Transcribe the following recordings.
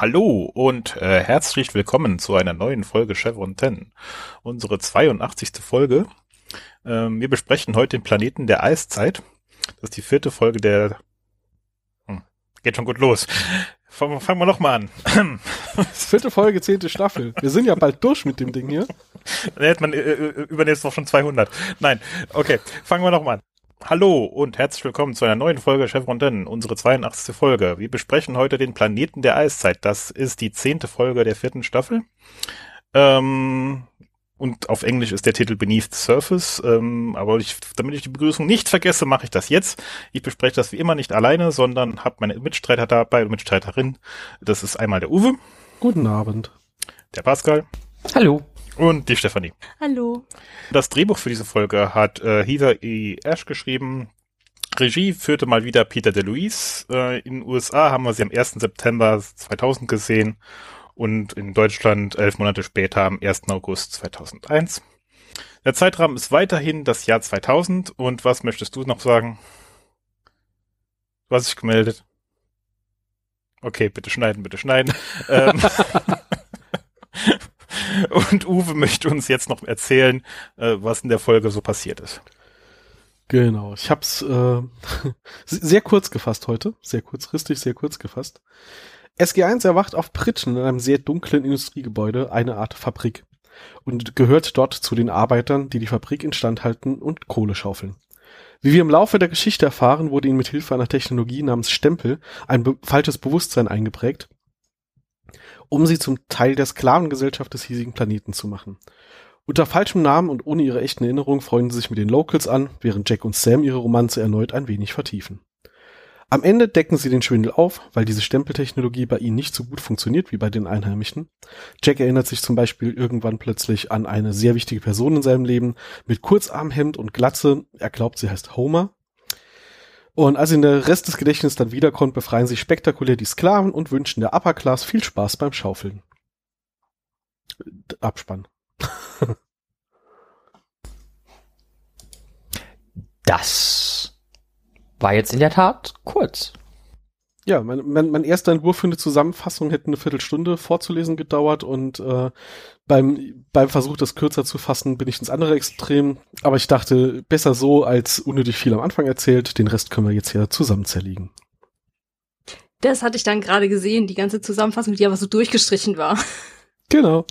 hallo und äh, herzlich willkommen zu einer neuen Folge Chevron 10. Unsere 82. Folge. Ähm, wir besprechen heute den Planeten der Eiszeit. Das ist die vierte Folge der... Hm, geht schon gut los. Fangen, wir nochmal an. vierte Folge, zehnte Staffel. Wir sind ja bald durch mit dem Ding hier. Dann hätte man äh, äh übernächst doch schon 200. Nein, okay, fangen wir nochmal an. Hallo und herzlich willkommen zu einer neuen Folge Chevron Den, unsere 82. Folge. Wir besprechen heute den Planeten der Eiszeit. Das ist die zehnte Folge der vierten Staffel. Ähm, und auf Englisch ist der Titel Beneath the Surface. Ähm, aber ich, damit ich die Begrüßung nicht vergesse, mache ich das jetzt. Ich bespreche das wie immer nicht alleine, sondern habe meine Mitstreiter dabei und Mitstreiterin. Das ist einmal der Uwe. Guten Abend. Der Pascal. Hallo. Und die Stefanie. Hallo. Das Drehbuch für diese Folge hat äh, Heather E. Ash geschrieben. Regie führte mal wieder Peter DeLuise. Äh, in den USA haben wir sie am 1. September 2000 gesehen und in Deutschland elf Monate später am 1. August 2001. Der Zeitrahmen ist weiterhin das Jahr 2000 und was möchtest du noch sagen? Du hast dich gemeldet. Okay, bitte schneiden, bitte schneiden. ähm, Und Uwe möchte uns jetzt noch erzählen, äh, was in der Folge so passiert ist. Genau, ich habe es äh, sehr kurz gefasst heute, sehr kurzfristig, sehr kurz gefasst. SG1 erwacht auf Pritschen in einem sehr dunklen Industriegebäude, eine Art Fabrik, und gehört dort zu den Arbeitern, die die Fabrik instand halten und Kohle schaufeln. Wie wir im Laufe der Geschichte erfahren, wurde ihnen mit Hilfe einer Technologie namens Stempel ein be falsches Bewusstsein eingeprägt, um sie zum Teil der Sklavengesellschaft des hiesigen Planeten zu machen. Unter falschem Namen und ohne ihre echten Erinnerungen freuen sie sich mit den Locals an, während Jack und Sam ihre Romanze erneut ein wenig vertiefen. Am Ende decken sie den Schwindel auf, weil diese Stempeltechnologie bei ihnen nicht so gut funktioniert wie bei den Einheimischen. Jack erinnert sich zum Beispiel irgendwann plötzlich an eine sehr wichtige Person in seinem Leben mit Kurzarmhemd und Glatze. Er glaubt, sie heißt Homer. Und als ihn der Rest des Gedächtnisses dann wiederkommt, befreien sich spektakulär die Sklaven und wünschen der Upper Class viel Spaß beim Schaufeln. Abspann. das war jetzt in der Tat kurz. Ja, mein, mein, mein erster Entwurf für eine Zusammenfassung hätte eine Viertelstunde vorzulesen gedauert und äh, beim, beim Versuch, das kürzer zu fassen, bin ich ins andere Extrem. Aber ich dachte, besser so als unnötig viel am Anfang erzählt. Den Rest können wir jetzt ja zusammen zerlegen. Das hatte ich dann gerade gesehen, die ganze Zusammenfassung, die aber so durchgestrichen war. Genau.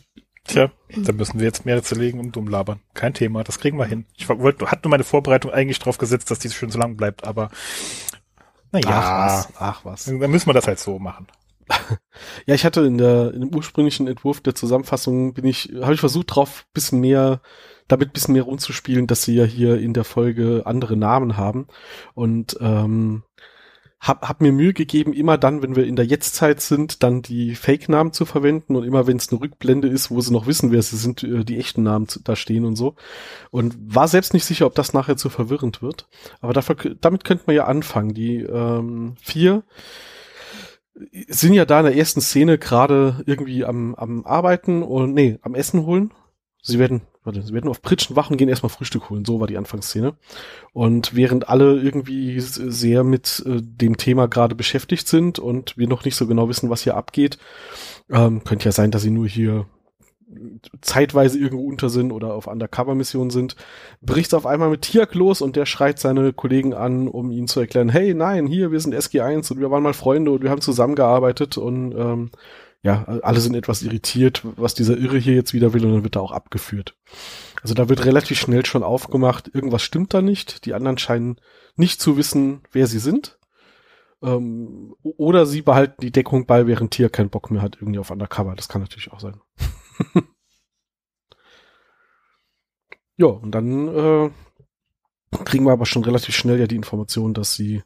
Tja, dann müssen wir jetzt mehr zerlegen und dumm labern. Kein Thema, das kriegen wir hin. Ich wollte, hatte nur meine Vorbereitung eigentlich drauf gesetzt, dass die schön so lang bleibt, aber naja, ach was, ach was. Dann müssen wir das halt so machen. ja, ich hatte in der in dem ursprünglichen Entwurf der Zusammenfassung bin ich habe ich versucht drauf bisschen mehr damit bisschen mehr rumzuspielen, dass sie ja hier in der Folge andere Namen haben und ähm, hab, hab mir Mühe gegeben, immer dann, wenn wir in der Jetztzeit sind, dann die Fake-Namen zu verwenden und immer wenn es eine Rückblende ist, wo sie noch wissen, wer sie sind, äh, die echten Namen da stehen und so. Und war selbst nicht sicher, ob das nachher zu verwirrend wird. Aber dafür, damit könnte man ja anfangen. Die ähm, vier sind ja da in der ersten Szene gerade irgendwie am, am Arbeiten und nee, am Essen holen. Sie werden warte, sie werden auf Pritschen wachen, gehen erstmal Frühstück holen. So war die Anfangsszene. Und während alle irgendwie sehr mit äh, dem Thema gerade beschäftigt sind und wir noch nicht so genau wissen, was hier abgeht, ähm, könnte ja sein, dass sie nur hier zeitweise irgendwo unter sind oder auf Undercover-Mission sind, bricht auf einmal mit Tiak los und der schreit seine Kollegen an, um ihnen zu erklären, hey, nein, hier, wir sind SG1 und wir waren mal Freunde und wir haben zusammengearbeitet und ähm, ja, alle sind etwas irritiert, was dieser Irre hier jetzt wieder will und dann wird er auch abgeführt. Also da wird relativ schnell schon aufgemacht, irgendwas stimmt da nicht. Die anderen scheinen nicht zu wissen, wer sie sind. Ähm, oder sie behalten die Deckung bei, während Tier keinen Bock mehr hat, irgendwie auf Undercover. Das kann natürlich auch sein. ja, und dann äh, kriegen wir aber schon relativ schnell ja die Information, dass sie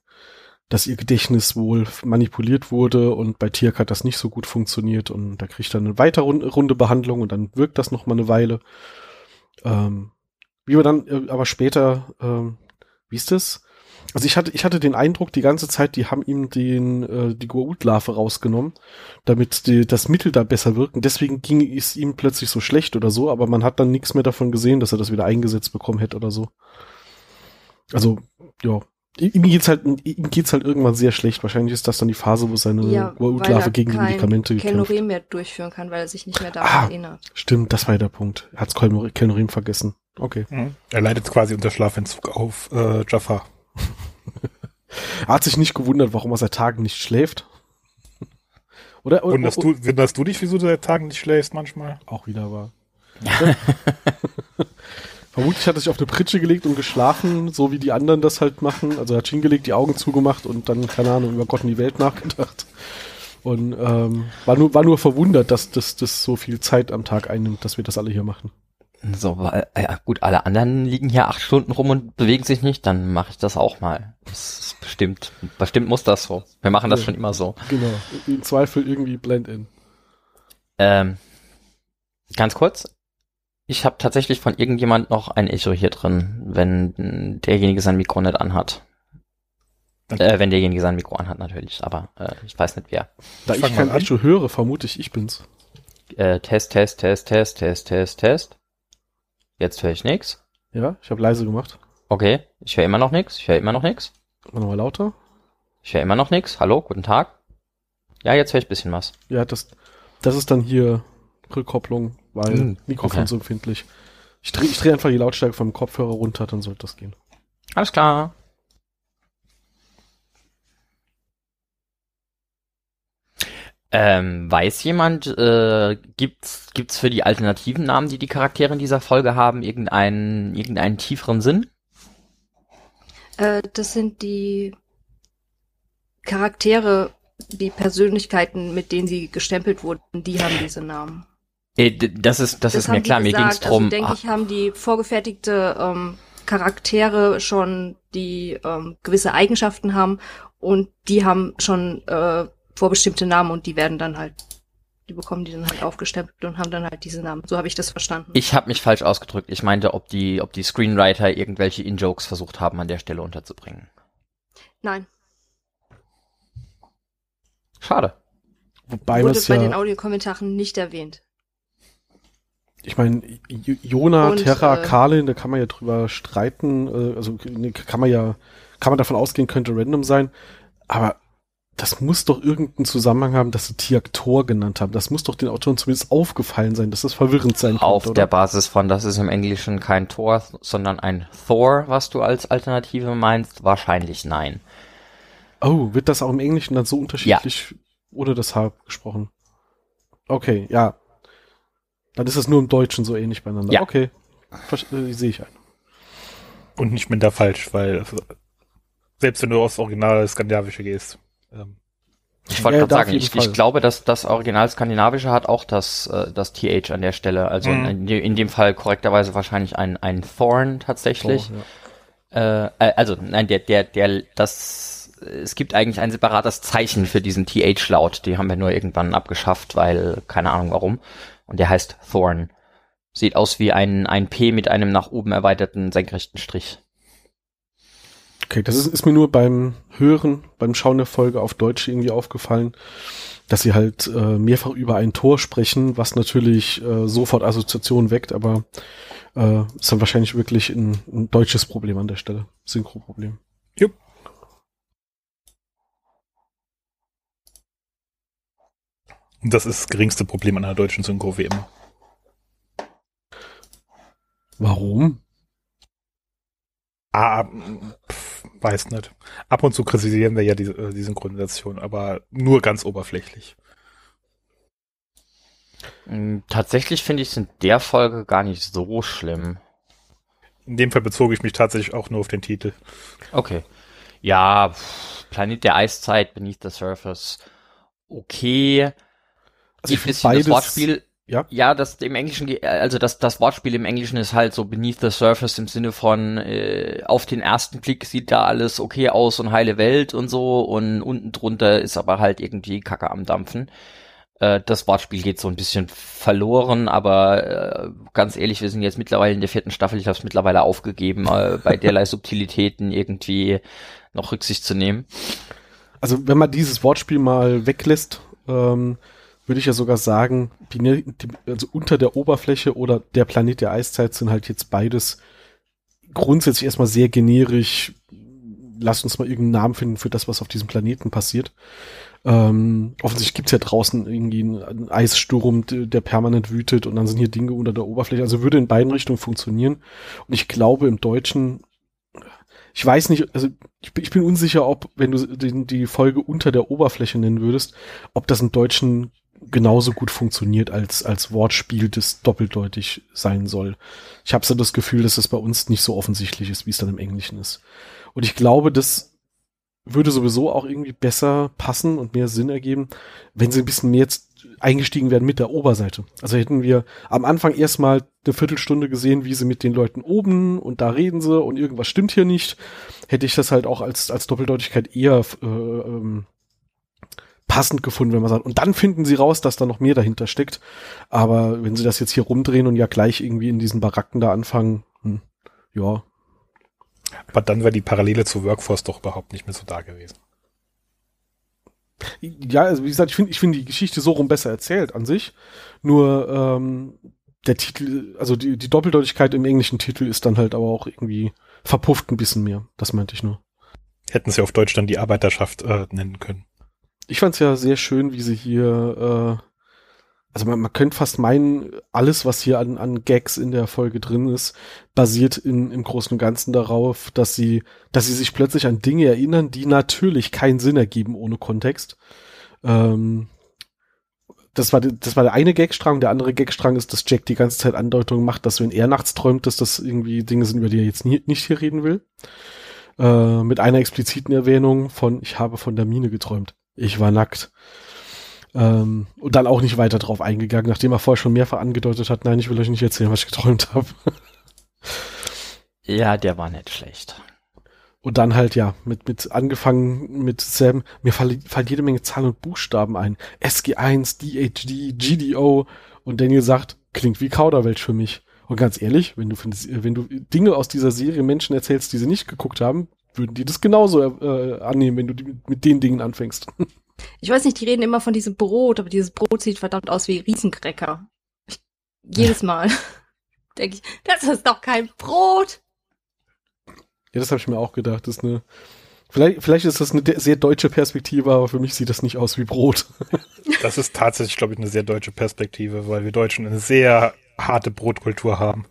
dass ihr Gedächtnis wohl manipuliert wurde und bei Tirk hat das nicht so gut funktioniert und da kriegt er eine weitere Runde Behandlung und dann wirkt das noch mal eine Weile. Ähm, wie wir dann äh, aber später, ähm, wie ist das? Also ich hatte, ich hatte den Eindruck die ganze Zeit, die haben ihm den, äh, die Goa'uld-Larve rausgenommen, damit die, das Mittel da besser wirkt. Und deswegen ging es ihm plötzlich so schlecht oder so, aber man hat dann nichts mehr davon gesehen, dass er das wieder eingesetzt bekommen hätte oder so. Also, ja, Ihm geht's halt, ihm geht's halt irgendwann sehr schlecht. Wahrscheinlich ist das dann die Phase, wo seine Ja, Utlave gegen die kein Medikamente gekämpft. Kelnorim mehr durchführen kann, weil er sich nicht mehr daran Ah. erinnert. Stimmt, das war ja der Punkt. Er hat's Kelnor- Kelnorim vergessen. Okay. Mhm. Er leidet quasi unter Schlafentzug auf äh, Jafar. Er hat sich nicht gewundert, warum er seit Tagen nicht schläft. Oder? oder Wunderst du, wunderst du dich, wieso du seit Tagen nicht schläfst manchmal? Auch wieder war. Vermutlich hat er sich auf eine Pritsche gelegt und geschlafen, so wie die anderen das halt machen. Also er hat sich hingelegt, die Augen zugemacht und dann, keine Ahnung, über Gott und die Welt nachgedacht. Und ähm, war, nur, war nur verwundert, dass das, das so viel Zeit am Tag einnimmt, dass wir das alle hier machen. So, weil, äh, ja, gut, alle anderen liegen hier acht Stunden rum und bewegen sich nicht, dann mache ich das auch mal. Das ist bestimmt, bestimmt muss das so. Wir machen das Ja. schon immer so. Genau. Im Zweifel irgendwie Blend-In. Ähm, ganz kurz. Ich habe tatsächlich von irgendjemand noch ein Echo hier drin, wenn derjenige sein Mikro nicht anhat. Äh, wenn derjenige sein Mikro anhat natürlich, aber äh, ich weiß nicht wer. Da Fang ich kein. Echo höre, vermute ich, ich bin's. Äh, Test, Test, Test, Test, Test, Test, Test. Jetzt höre ich nix. Ja, ich habe leise gemacht. Okay, ich höre immer noch nix. Ich höre immer noch nix. Mach Nochmal lauter. Ich höre immer noch nix. Hallo, guten Tag. Ja, jetzt höre ich bisschen was. Ja, das, das ist dann hier Rückkopplung, weil Hm, Mikrofon okay. so empfindlich. Ich drehe ich dreh einfach die Lautstärke vom Kopfhörer runter, dann sollte das gehen. Alles klar. Ähm, weiß jemand, äh, gibt's, gibt's für die alternativen Namen, die die Charaktere in dieser Folge haben, irgendeinen, irgendeinen tieferen Sinn? Äh, das sind die Charaktere, die Persönlichkeiten, mit denen sie gestempelt wurden, die haben diese Namen. Äh, das ist, das, ist haben mir klar, mir gesagt. ging's drum. Also denke ah, ich, haben die vorgefertigte ähm, Charaktere schon, die ähm, gewisse Eigenschaften haben und die haben schon äh, vorbestimmte Namen und die werden dann halt, die bekommen die dann halt aufgestempelt und haben dann halt diese Namen. So habe ich das verstanden. ich habe mich falsch ausgedrückt. Ich meinte, ob die, ob die Screenwriter irgendwelche In-Jokes versucht haben, an der Stelle unterzubringen. Nein, Schade. Wobei wurde das bei den ja, Audiokommentaren nicht erwähnt. Ich meine, Jona, Und, Terra, äh, Kalin, da kann man ja drüber streiten, äh, also kann man ja, kann man davon ausgehen, könnte random sein, aber das muss doch irgendeinen Zusammenhang haben, dass sie Tiak Tor genannt haben. Das muss doch den Autoren zumindest aufgefallen sein, dass das verwirrend sein Auf könnte, der oder? Basis von, das ist im Englischen kein Tor, sondern ein Thor, was du als Alternative meinst, wahrscheinlich nein. Oh, wird das auch im Englischen dann so unterschiedlich ohne das H gesprochen? Okay, ja. Dann ist es nur im Deutschen so ähnlich beieinander. Ja. Okay, äh, sehe ich ein. Und nicht minder falsch, weil also, selbst wenn du aufs Original Skandinavische gehst. Ähm, Ich wollte Ja, gerade sagen, ich, ich glaube, dass das Original Skandinavische hat auch das, äh, das TH an der Stelle. Also Mhm. in, in dem Fall korrekterweise wahrscheinlich ein, ein Thorn tatsächlich. So, ja. Äh, äh, also nein, der, der, der, das, es gibt eigentlich ein separates Zeichen für diesen TH-Laut. Die haben wir nur irgendwann abgeschafft, weil keine Ahnung warum. Und der heißt Thorn. Sieht aus wie ein, ein P mit einem nach oben erweiterten senkrechten Strich. Okay, das ist, ist mir nur beim Hören, beim Schauen der Folge auf Deutsch irgendwie aufgefallen, dass sie halt äh, mehrfach über ein Tor sprechen, was natürlich äh, sofort Assoziationen weckt, aber äh, ist dann wahrscheinlich wirklich ein, ein deutsches Problem an der Stelle. Synchroproblem. jupp. Das ist das geringste Problem an einer deutschen Synchro wie immer. Warum? Ah, pf, weiß nicht. Ab und zu kritisieren wir ja die, äh, die Synchronisation, aber nur ganz oberflächlich. Mm, Tatsächlich finde ich es in der Folge gar nicht so schlimm. In dem Fall bezog ich mich tatsächlich auch nur auf den Titel. Okay. Ja, Planet der Eiszeit, Beneath the Surface. Okay. Also find bisschen das Wortspiel. ja. Ja, das im Englischen, also das, das Wortspiel im Englischen ist halt so Beneath the Surface im Sinne von, äh, auf den ersten Blick sieht da alles okay aus und heile Welt und so und unten drunter ist aber halt irgendwie Kacke am Dampfen. Äh, das Wortspiel geht so ein bisschen verloren, aber äh, ganz ehrlich, wir sind jetzt mittlerweile in der vierten Staffel, ich habe es mittlerweile aufgegeben, äh, bei derlei Subtilitäten irgendwie noch Rücksicht zu nehmen. Also wenn man dieses Wortspiel mal weglässt, ähm, würde ich ja sogar sagen, die, ne- die, also unter der Oberfläche oder der Planet der Eiszeit sind halt jetzt beides grundsätzlich erstmal sehr generisch lass uns mal irgendeinen Namen finden für das, was auf diesem Planeten passiert. Ähm, offensichtlich gibt's ja draußen irgendwie einen, Eissturm, der permanent wütet und dann sind hier Dinge unter der Oberfläche. Also würde in beiden Richtungen funktionieren. Und ich glaube, im Deutschen, ich weiß nicht, also ich, ich bin unsicher, ob, wenn du die, die Folge unter der Oberfläche nennen würdest, ob das im Deutschen genauso gut funktioniert als, als Wortspiel, das doppeldeutig sein soll. Ich habe so das Gefühl, dass das bei uns nicht so offensichtlich ist, wie es dann im Englischen ist. Und ich glaube, das würde sowieso auch irgendwie besser passen und mehr Sinn ergeben, wenn sie ein bisschen mehr jetzt eingestiegen werden mit der Oberseite. Also hätten wir am Anfang erstmal eine Viertelstunde gesehen, wie sie mit den Leuten oben und da reden sie und irgendwas stimmt hier nicht, hätte ich das halt auch als, als Doppeldeutigkeit eher äh, ähm, passend gefunden, wenn man sagt, und dann finden sie raus, dass da noch mehr dahinter steckt. Aber wenn sie das jetzt hier rumdrehen und ja gleich irgendwie in diesen Baracken da anfangen, hm, ja, aber dann wäre die Parallele zu Workforce doch überhaupt nicht mehr so da gewesen. Ja, also wie gesagt, ich finde ich finde die Geschichte so rum besser erzählt an sich. Nur ähm, der Titel, also die, die Doppeldeutigkeit im englischen Titel ist dann halt aber auch irgendwie verpufft ein bisschen mehr. Das meinte ich nur. Hätten sie auf Deutsch dann die Arbeiterschaft äh, nennen können. Ich fand es ja sehr schön, wie sie hier äh, also man, man könnte fast meinen, alles, was hier an, an Gags in der Folge drin ist, basiert in, im Großen und Ganzen darauf, dass sie, dass sie sich plötzlich an Dinge erinnern, die natürlich keinen Sinn ergeben ohne Kontext. Ähm, das war, das war der eine Gagstrang. Der andere Gagstrang ist, dass Jack die ganze Zeit Andeutungen macht, dass wenn er nachts träumt, dass das irgendwie Dinge sind, über die er jetzt nie, nicht hier reden will. Äh, mit einer expliziten Erwähnung von, ich habe von der Mine geträumt. Ich war nackt. Ähm, und dann auch nicht weiter drauf eingegangen, nachdem er vorher schon mehrfach angedeutet hat, nein, ich will euch nicht erzählen, was ich geträumt habe. ja, der war nicht schlecht. Und dann halt, ja, mit, mit angefangen mit Sam, mir fallen, jede Menge Zahlen und Buchstaben ein. SG1, DHD, GDO. Und Daniel sagt, klingt wie Kauderwelsch für mich. Und ganz ehrlich, wenn du, wenn du Dinge aus dieser Serie Menschen erzählst, die sie nicht geguckt haben, würden die das genauso äh, annehmen, wenn du die, mit den Dingen anfängst. Ich weiß nicht, die reden immer von diesem Brot, aber dieses Brot sieht verdammt aus wie Riesencracker. Ich, jedes Mal denke ich, das ist doch kein Brot. Ja, das habe ich mir auch gedacht. Das ist eine, vielleicht, vielleicht ist das eine sehr deutsche Perspektive, aber für mich sieht das nicht aus wie Brot. Das ist tatsächlich, glaube ich, eine sehr deutsche Perspektive, weil wir Deutschen eine sehr harte Brotkultur haben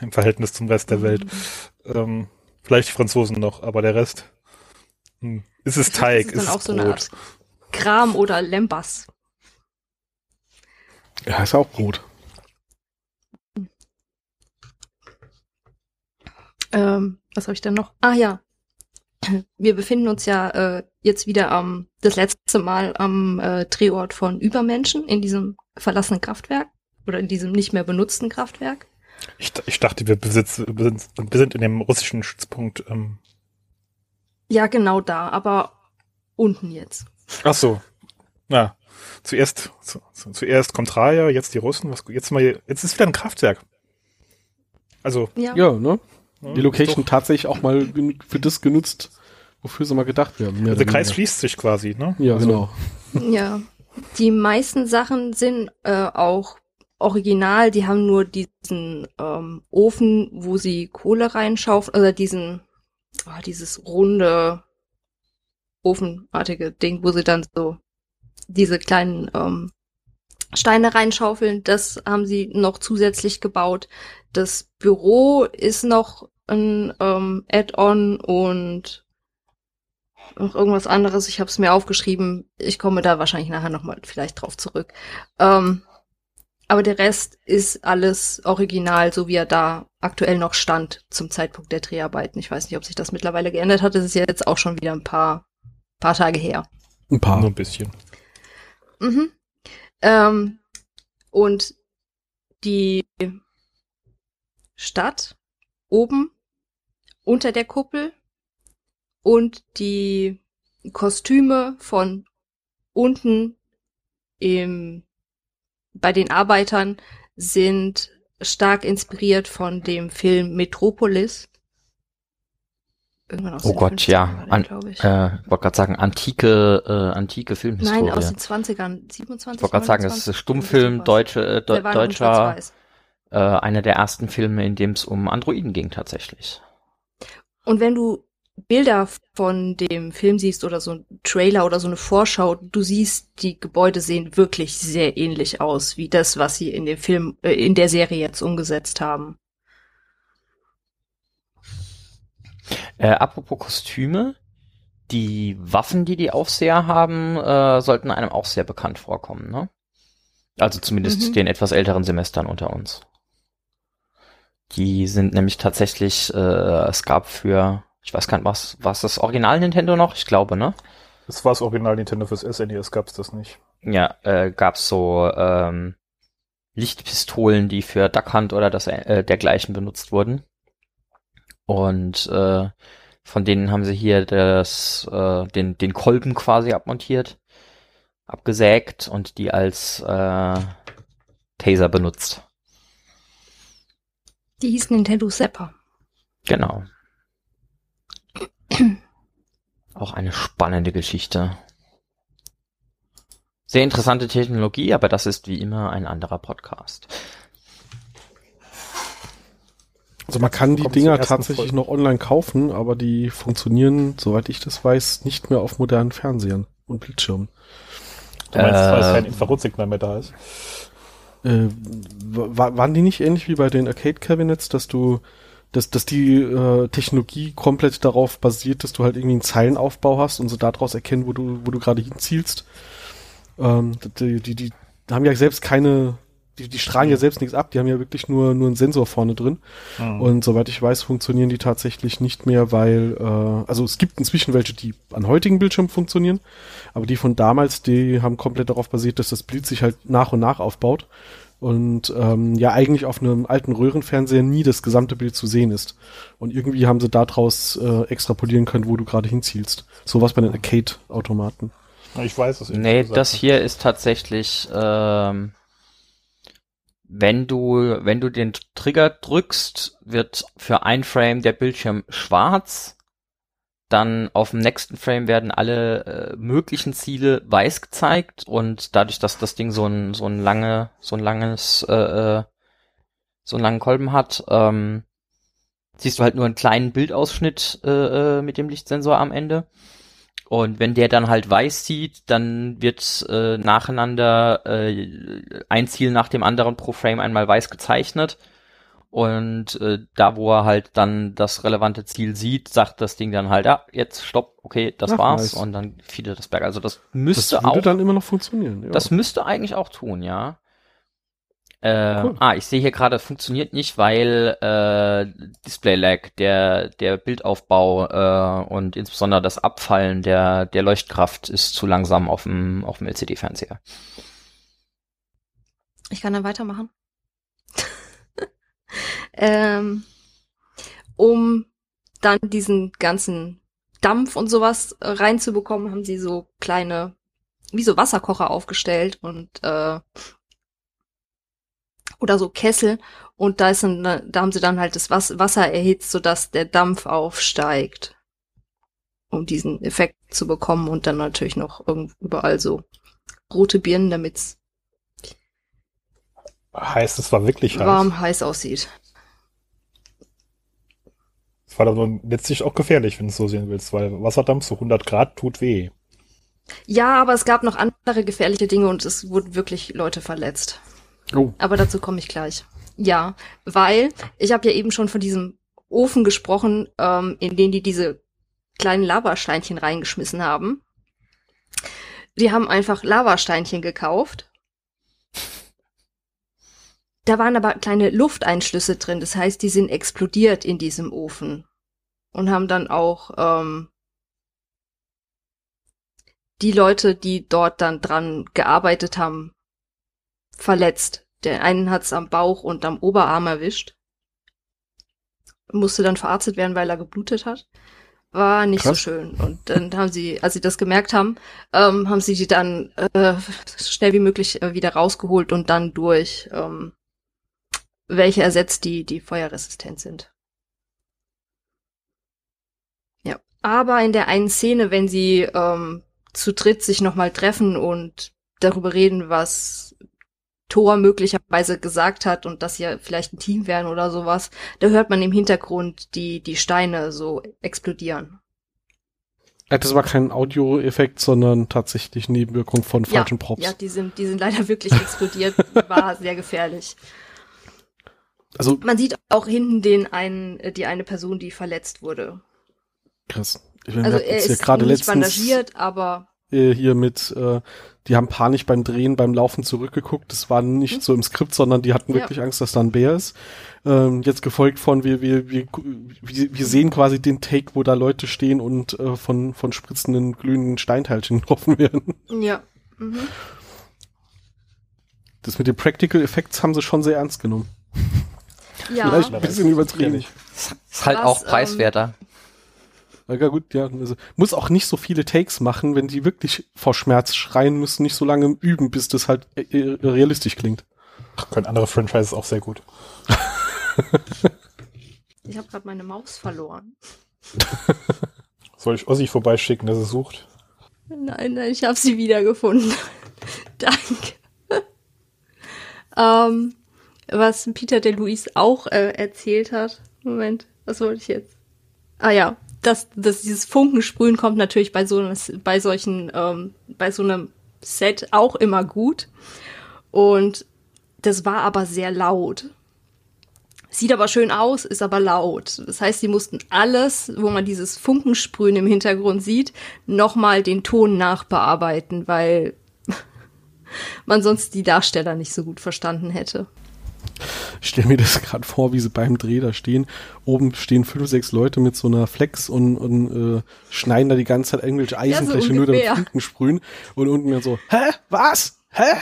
im Verhältnis zum Rest der Welt. Mhm. Ähm, vielleicht die Franzosen noch, aber der Rest. Hm. Ist es Teig, ist, ist es auch Brot. So eine Art Kram oder Lembas. Ja, ist auch Brot. Ähm, was habe ich denn noch? Ah ja. Wir befinden uns ja äh, jetzt wieder am das letzte Mal am äh, Drehort von Übermenschen in diesem verlassenen Kraftwerk oder in diesem nicht mehr benutzten Kraftwerk. Ich, ich dachte, wir, besitzen, wir sind in dem russischen Stützpunkt. Ähm. Ja, genau da, aber unten jetzt. Ach so. Ja. Zuerst, zu, zuerst kommt Raja, jetzt die Russen. Was, jetzt mal, jetzt ist wieder ein Kraftwerk. Also. Ja, ja ne? Die Location tatsächlich auch mal für das genutzt, wofür sie mal gedacht werden. Also der Kreis schließt sich quasi, ne? Ja, also. genau. Ja. Die meisten Sachen sind äh, auch original, die haben nur diesen ähm, Ofen, wo sie Kohle reinschaufeln, oder diesen, oh, dieses runde ofenartige Ding, wo sie dann so diese kleinen ähm, Steine reinschaufeln. Das haben sie noch zusätzlich gebaut. Das Büro ist noch ein ähm, Add-on und noch irgendwas anderes. Ich habe es mir aufgeschrieben. Ich komme da wahrscheinlich nachher nochmal vielleicht drauf zurück. Ähm, aber der Rest ist alles original, so wie er da aktuell noch stand zum Zeitpunkt der Dreharbeiten. Ich weiß nicht, ob sich das mittlerweile geändert hat. Es ist jetzt auch schon wieder ein paar paar Tage her. Ein paar. Nur ein bisschen. Mhm. Ähm, und die Stadt oben unter der Kuppel und die Kostüme von unten im, bei den Arbeitern sind stark inspiriert von dem Film Metropolis Irgendwann aus oh Gott, ja. An, ich äh, wollte gerade sagen, antike, äh, antike Filmhistorie. Nein, aus den 20ern, 27, Ich wollte gerade sagen, das ist Stummfilm, deutsche, äh, de deutscher, äh, einer der ersten Filme, in dem es um Androiden ging tatsächlich. Und wenn du Bilder von dem Film siehst oder so ein Trailer oder so eine Vorschau, du siehst, die Gebäude sehen wirklich sehr ähnlich aus wie das, was sie in dem Film, äh, in der Serie jetzt umgesetzt haben. Äh, apropos Kostüme, die Waffen, die die Aufseher haben, äh, sollten einem auch sehr bekannt vorkommen, ne? Also zumindest Mhm. den etwas älteren Semestern unter uns. Die sind nämlich tatsächlich, äh, es gab für, ich weiß gar nicht, was, was das Original Nintendo noch? Ich glaube, ne? Das war das Original Nintendo fürs SNES, gab's das nicht. Ja, äh, gab's so ähm, Lichtpistolen, die für Duck Hunt oder das äh, dergleichen benutzt wurden. Und äh, von denen haben sie hier das, äh, den, den Kolben quasi abmontiert, abgesägt und die als äh, Taser benutzt. Die hieß Nintendo Zapper. Genau. Auch eine spannende Geschichte. Sehr interessante Technologie, aber das ist wie immer ein anderer Podcast. Also man kann die Dinger tatsächlich Folge. noch online kaufen, aber die funktionieren, soweit ich das weiß, nicht mehr auf modernen Fernsehern und Bildschirmen. Du meinst, weil es Äh, kein Infrarotsignal mehr da ist? Äh, wa- waren die nicht ähnlich wie bei den Arcade Cabinets, dass du, dass, dass die äh, Technologie komplett darauf basiert, dass du halt irgendwie einen Zeilenaufbau hast und so daraus erkennen, wo du, wo du gerade hinzielst? Ähm, die, die, die haben ja selbst keine, die, die strahlen ja selbst nichts ab, die haben ja wirklich nur, nur einen Sensor vorne drin. Hm. Und soweit ich weiß, funktionieren die tatsächlich nicht mehr, weil, äh, also es gibt inzwischen welche, die an heutigen Bildschirmen funktionieren, aber die von damals, die haben komplett darauf basiert, dass das Bild sich halt nach und nach aufbaut und ähm, ja eigentlich auf einem alten Röhrenfernseher nie das gesamte Bild zu sehen ist. Und irgendwie haben sie daraus äh, extrapolieren können, wo du gerade hinzielst. Sowas bei den Arcade-Automaten. ich weiß es. Nee, das hier ist tatsächlich, ähm, wenn du, wenn du den Trigger drückst, wird für ein Frame der Bildschirm schwarz. Dann auf dem nächsten Frame werden alle äh, möglichen Ziele weiß gezeigt und dadurch, dass das Ding so ein so ein lange so ein langes äh, äh, so einen langen Kolben hat, ähm, siehst du halt nur einen kleinen Bildausschnitt äh, äh, mit dem Lichtsensor am Ende. Und wenn der dann halt weiß sieht, dann wird äh, nacheinander äh, ein Ziel nach dem anderen pro Frame einmal weiß gezeichnet. Und äh, da, wo er halt dann das relevante Ziel sieht, sagt das Ding dann halt, ja, jetzt stopp, okay, das Ach, war's. nice. Und dann fiedert das Berg. Also das Das müsste würde auch, dann immer noch funktionieren. Ja. das müsste eigentlich auch tun, ja. Äh, Cool. Ah, ich sehe hier gerade, funktioniert nicht, weil äh, Display Lag, der der Bildaufbau äh, und insbesondere das Abfallen der der Leuchtkraft ist zu langsam auf dem auf dem LCD-Fernseher. Ich kann dann weitermachen. Ähm, um dann diesen ganzen Dampf und sowas äh, reinzubekommen, haben sie so kleine, wie so Wasserkocher aufgestellt und äh, oder so Kessel. Und da ist dann, da haben sie dann halt das Was- Wasser erhitzt, sodass der Dampf aufsteigt, um diesen Effekt zu bekommen und dann natürlich noch überall so rote Birnen, damit's Heißt, es war wirklich heiß. warm heiß aussieht. Es war dann letztlich auch gefährlich, wenn du es so sehen willst, weil Wasserdampf so 100 Grad tut weh. Ja, aber es gab noch andere gefährliche Dinge und es wurden wirklich Leute verletzt. Oh. Aber dazu komme ich gleich. Ja, weil ich habe ja eben schon von diesem Ofen gesprochen, ähm, in den die diese kleinen Lavasteinchen reingeschmissen haben. Die haben einfach Lavasteinchen gekauft. Da waren aber kleine Lufteinschlüsse drin, das heißt, die sind explodiert in diesem Ofen und haben dann auch ähm, die Leute, die dort dann dran gearbeitet haben, verletzt. Der einen hat's am Bauch und am Oberarm erwischt. Musste dann verarztet werden, weil er geblutet hat. War nicht so Krass. schön. Und dann haben sie, als sie das gemerkt haben, ähm, haben sie die dann äh, schnell wie möglich äh, wieder rausgeholt und dann durch ähm, welche ersetzt, die, die feuerresistent sind. Ja. Aber in der einen Szene, wenn sie ähm, zu dritt sich nochmal treffen und darüber reden, was Thor möglicherweise gesagt hat und dass sie vielleicht ein Team wären oder sowas, da hört man im Hintergrund die, die Steine so explodieren. Äh, Das war kein Audioeffekt, sondern tatsächlich Nebenwirkung von falschen ja, Props. Ja, die sind, die sind leider wirklich explodiert. War sehr gefährlich. Also Man sieht auch hinten den einen, äh, die eine Person, die verletzt wurde. krass. Ich meine, Also er ja ist gerade nicht letztens bandagiert, aber hier mit, äh, die haben panisch beim Drehen, beim Laufen zurückgeguckt. Das war nicht so im Skript, sondern die hatten Ja. wirklich Angst, dass da ein Bär ist. Ähm, jetzt gefolgt von, wir, wir, wir, wir, wir sehen quasi den Take, wo da Leute stehen und äh, von, von spritzenden, glühenden Steinteilchen getroffen werden. ja. Mhm. Das mit den Practical Effects haben sie schon sehr ernst genommen. Ja, Vielleicht ein bisschen übertrieben. Ist halt Was, auch ähm, preiswerter. Ja, ja, gut, ja. Also, muss auch nicht so viele Takes machen, wenn die wirklich vor Schmerz schreien müssen, nicht so lange üben, bis das halt äh, äh, realistisch klingt. Ach, können andere Franchises auch sehr gut. ich habe gerade meine Maus verloren. Soll ich Ossi vorbeischicken, dass er sucht? Nein, nein, ich habe sie wiedergefunden. Danke. ähm, was Peter de Luis auch äh, erzählt hat. Moment, was wollte ich jetzt? Ah ja, dass, dass dieses Funkensprühen kommt natürlich bei so bei solchen, ähm, bei so einem Set auch immer gut. Und das war aber sehr laut. Sieht aber schön aus, ist aber laut. Das heißt, sie mussten alles, wo man dieses Funkensprühen im Hintergrund sieht, nochmal den Ton nachbearbeiten, weil man sonst die Darsteller nicht so gut verstanden hätte. Ich stelle mir das gerade vor, wie sie beim Dreh da stehen. Oben stehen fünf, sechs Leute mit so einer Flex und, und äh, schneiden da die ganze Zeit irgendwelche Eisenfläche nur damit. Funken sprühen. Und unten mir so, hä? Was? Hä?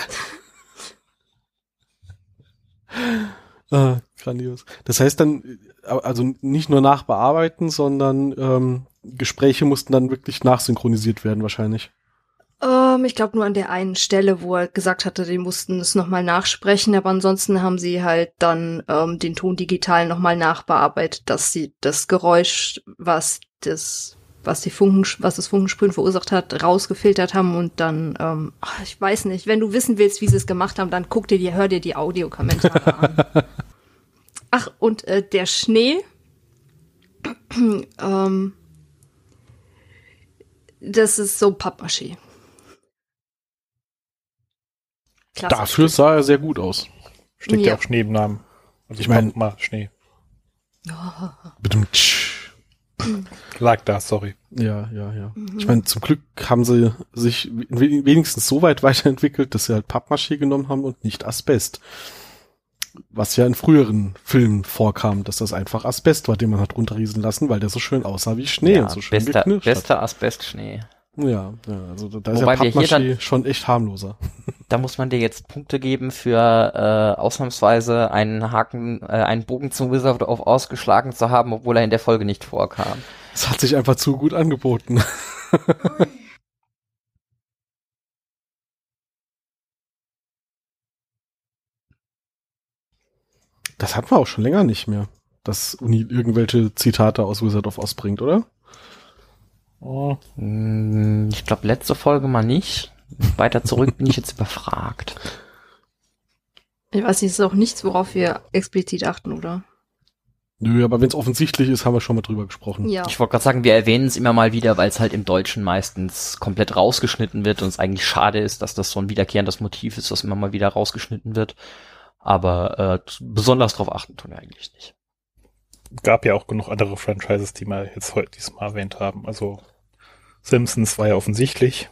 äh, grandios. Das heißt dann, äh, also nicht nur nachbearbeiten, sondern ähm, Gespräche mussten dann wirklich nachsynchronisiert werden wahrscheinlich. Ähm, ich glaube nur an der einen Stelle, wo er gesagt hatte, die mussten es nochmal nachsprechen, aber ansonsten haben sie halt dann ähm, den Ton digital nochmal nachbearbeitet, dass sie das Geräusch, was das, was die Funken, was das Funkensprühen verursacht hat, rausgefiltert haben und dann, ähm, ich weiß nicht, wenn du wissen willst, wie sie es gemacht haben, dann guck dir die, hör dir die Audiokommentare an. Ach, und äh, der Schnee, ähm, das ist so Pappmaché. Klasse. Dafür sah er sehr gut aus. Steckt ja, Ja. auch Schnee im Namen. Also Ich mein- mal Schnee. Bedumtsch. Lag da, sorry. Ja, ja, ja. Mhm. Ich meine, zum Glück haben sie sich we- wenigstens so weit weiterentwickelt, dass sie halt Pappmaché genommen haben und nicht Asbest. Was ja in früheren Filmen vorkam, dass das einfach Asbest war, den man hat runterriesen lassen, weil der so schön aussah wie Schnee ja, und so schön bester, geknirscht hat. bester Asbestschnee. Ja, ja, also da ist Wobei ja wir hier dann- schon echt harmloser. Da muss man dir jetzt Punkte geben für äh, ausnahmsweise einen Haken, äh, einen Bogen zum Wizard of Oz geschlagen zu haben, obwohl er in der Folge nicht vorkam. Es hat sich einfach zu gut angeboten. Das hatten wir auch schon länger nicht mehr, dass Uni irgendwelche Zitate aus Wizard of Oz bringt, oder? Oh, Ich glaube, letzte Folge mal nicht. Weiter zurück bin ich jetzt überfragt. Ich weiß nicht, es ist auch nichts, worauf wir explizit achten, oder? Nö, aber wenn es offensichtlich ist, haben wir schon mal drüber gesprochen. Ja. Ich wollte gerade sagen, wir erwähnen es immer mal wieder, weil es halt im Deutschen meistens komplett rausgeschnitten wird und es eigentlich schade ist, dass das so ein wiederkehrendes Motiv ist, das immer mal wieder rausgeschnitten wird. Aber äh, besonders drauf achten tun wir eigentlich nicht. gab ja auch genug andere Franchises, die wir jetzt heute diesmal erwähnt haben. Also Simpsons war ja offensichtlich.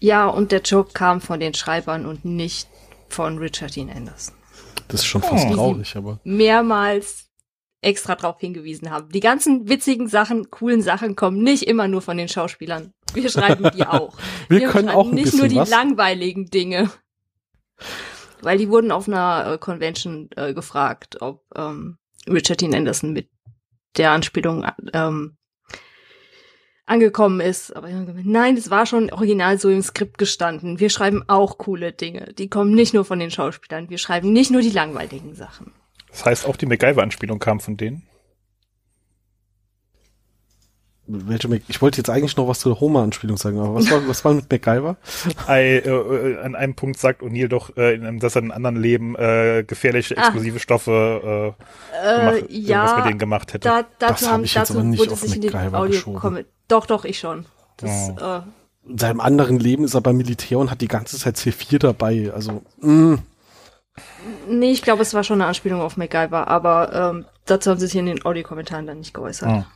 Ja, und der Joke kam von den Schreibern und nicht von Richard Dean Anderson. Das ist schon fast Oh. traurig, aber Mehrmals extra drauf hingewiesen haben. Die ganzen witzigen Sachen, coolen Sachen kommen nicht immer nur von den Schauspielern. Wir schreiben die auch. wir können schreiben auch ein nicht nur die was. langweiligen Dinge. Weil die wurden auf einer äh, Convention äh, gefragt, ob ähm, Richard Dean Anderson mit der Anspielung ähm, angekommen ist. Aber nein, es war schon original so im Skript gestanden. Wir schreiben auch coole Dinge. Die kommen nicht nur von den Schauspielern. Wir schreiben nicht nur die langweiligen Sachen. Das heißt, auch die MacGyver-Anspielung kam von denen. Welche Mac ich wollte jetzt eigentlich noch was zur Homer-Anspielung sagen, aber was war, was war mit MacGyver? I, äh, an einem Punkt sagt O'Neill doch, äh, in einem, dass er in einem anderen Leben äh, gefährliche Ah. explosive Stoffe äh, Äh, gemacht, ja, mit denen gemacht hätte. da, dazu hab haben, ich jetzt dazu aber nicht wurde auf sich in den MacGyver Audio geschoben. Doch, doch, ich schon. Das, äh, In seinem anderen Leben ist er beim Militär und hat die ganze Zeit C4 dabei. Also, mh, nee, ich glaube, es war schon eine Anspielung auf MacGyver, aber ähm, dazu haben sie sich in den Audiokommentaren dann nicht geäußert. Ah.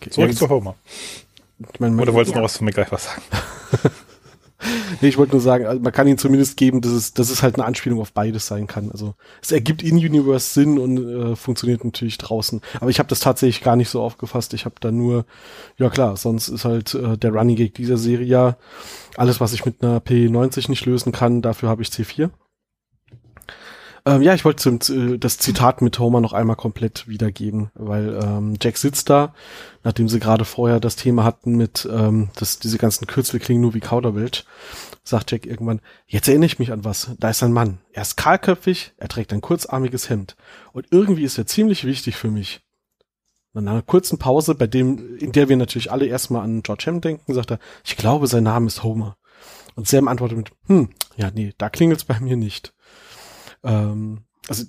Okay. Zurück Ja, zu Homer. ich mein, Oder wolltest du Ja. noch was zu MacGyver sagen? Nee, ich wollte nur sagen, also man kann ihn zumindest geben, dass es, dass es halt eine Anspielung auf beides sein kann. Also es ergibt in Universe Sinn und äh, funktioniert natürlich draußen. Aber ich habe das tatsächlich gar nicht so aufgefasst. Ich habe da nur, ja klar, sonst ist halt äh, der Running Gag dieser Serie ja alles, was ich mit einer P90 nicht lösen kann, dafür habe ich C4. Ähm, ja, ich wollte zum, äh, das Zitat mit Homer noch einmal komplett wiedergeben, weil ähm, Jack sitzt da, nachdem sie gerade vorher das Thema hatten mit, ähm, dass diese ganzen Kürzel klingen nur wie Kauderwelsch, sagt Jack irgendwann, jetzt erinnere ich mich an was, da ist ein Mann, er ist kahlköpfig, er trägt ein kurzarmiges Hemd und irgendwie ist er ziemlich wichtig für mich. Nach einer kurzen Pause, bei dem, in der wir natürlich alle erstmal an George Ham denken, sagt er, ich glaube, sein Name ist Homer. Und Sam antwortet mit, hm, ja, nee, da klingelt's bei mir nicht. Ähm, also,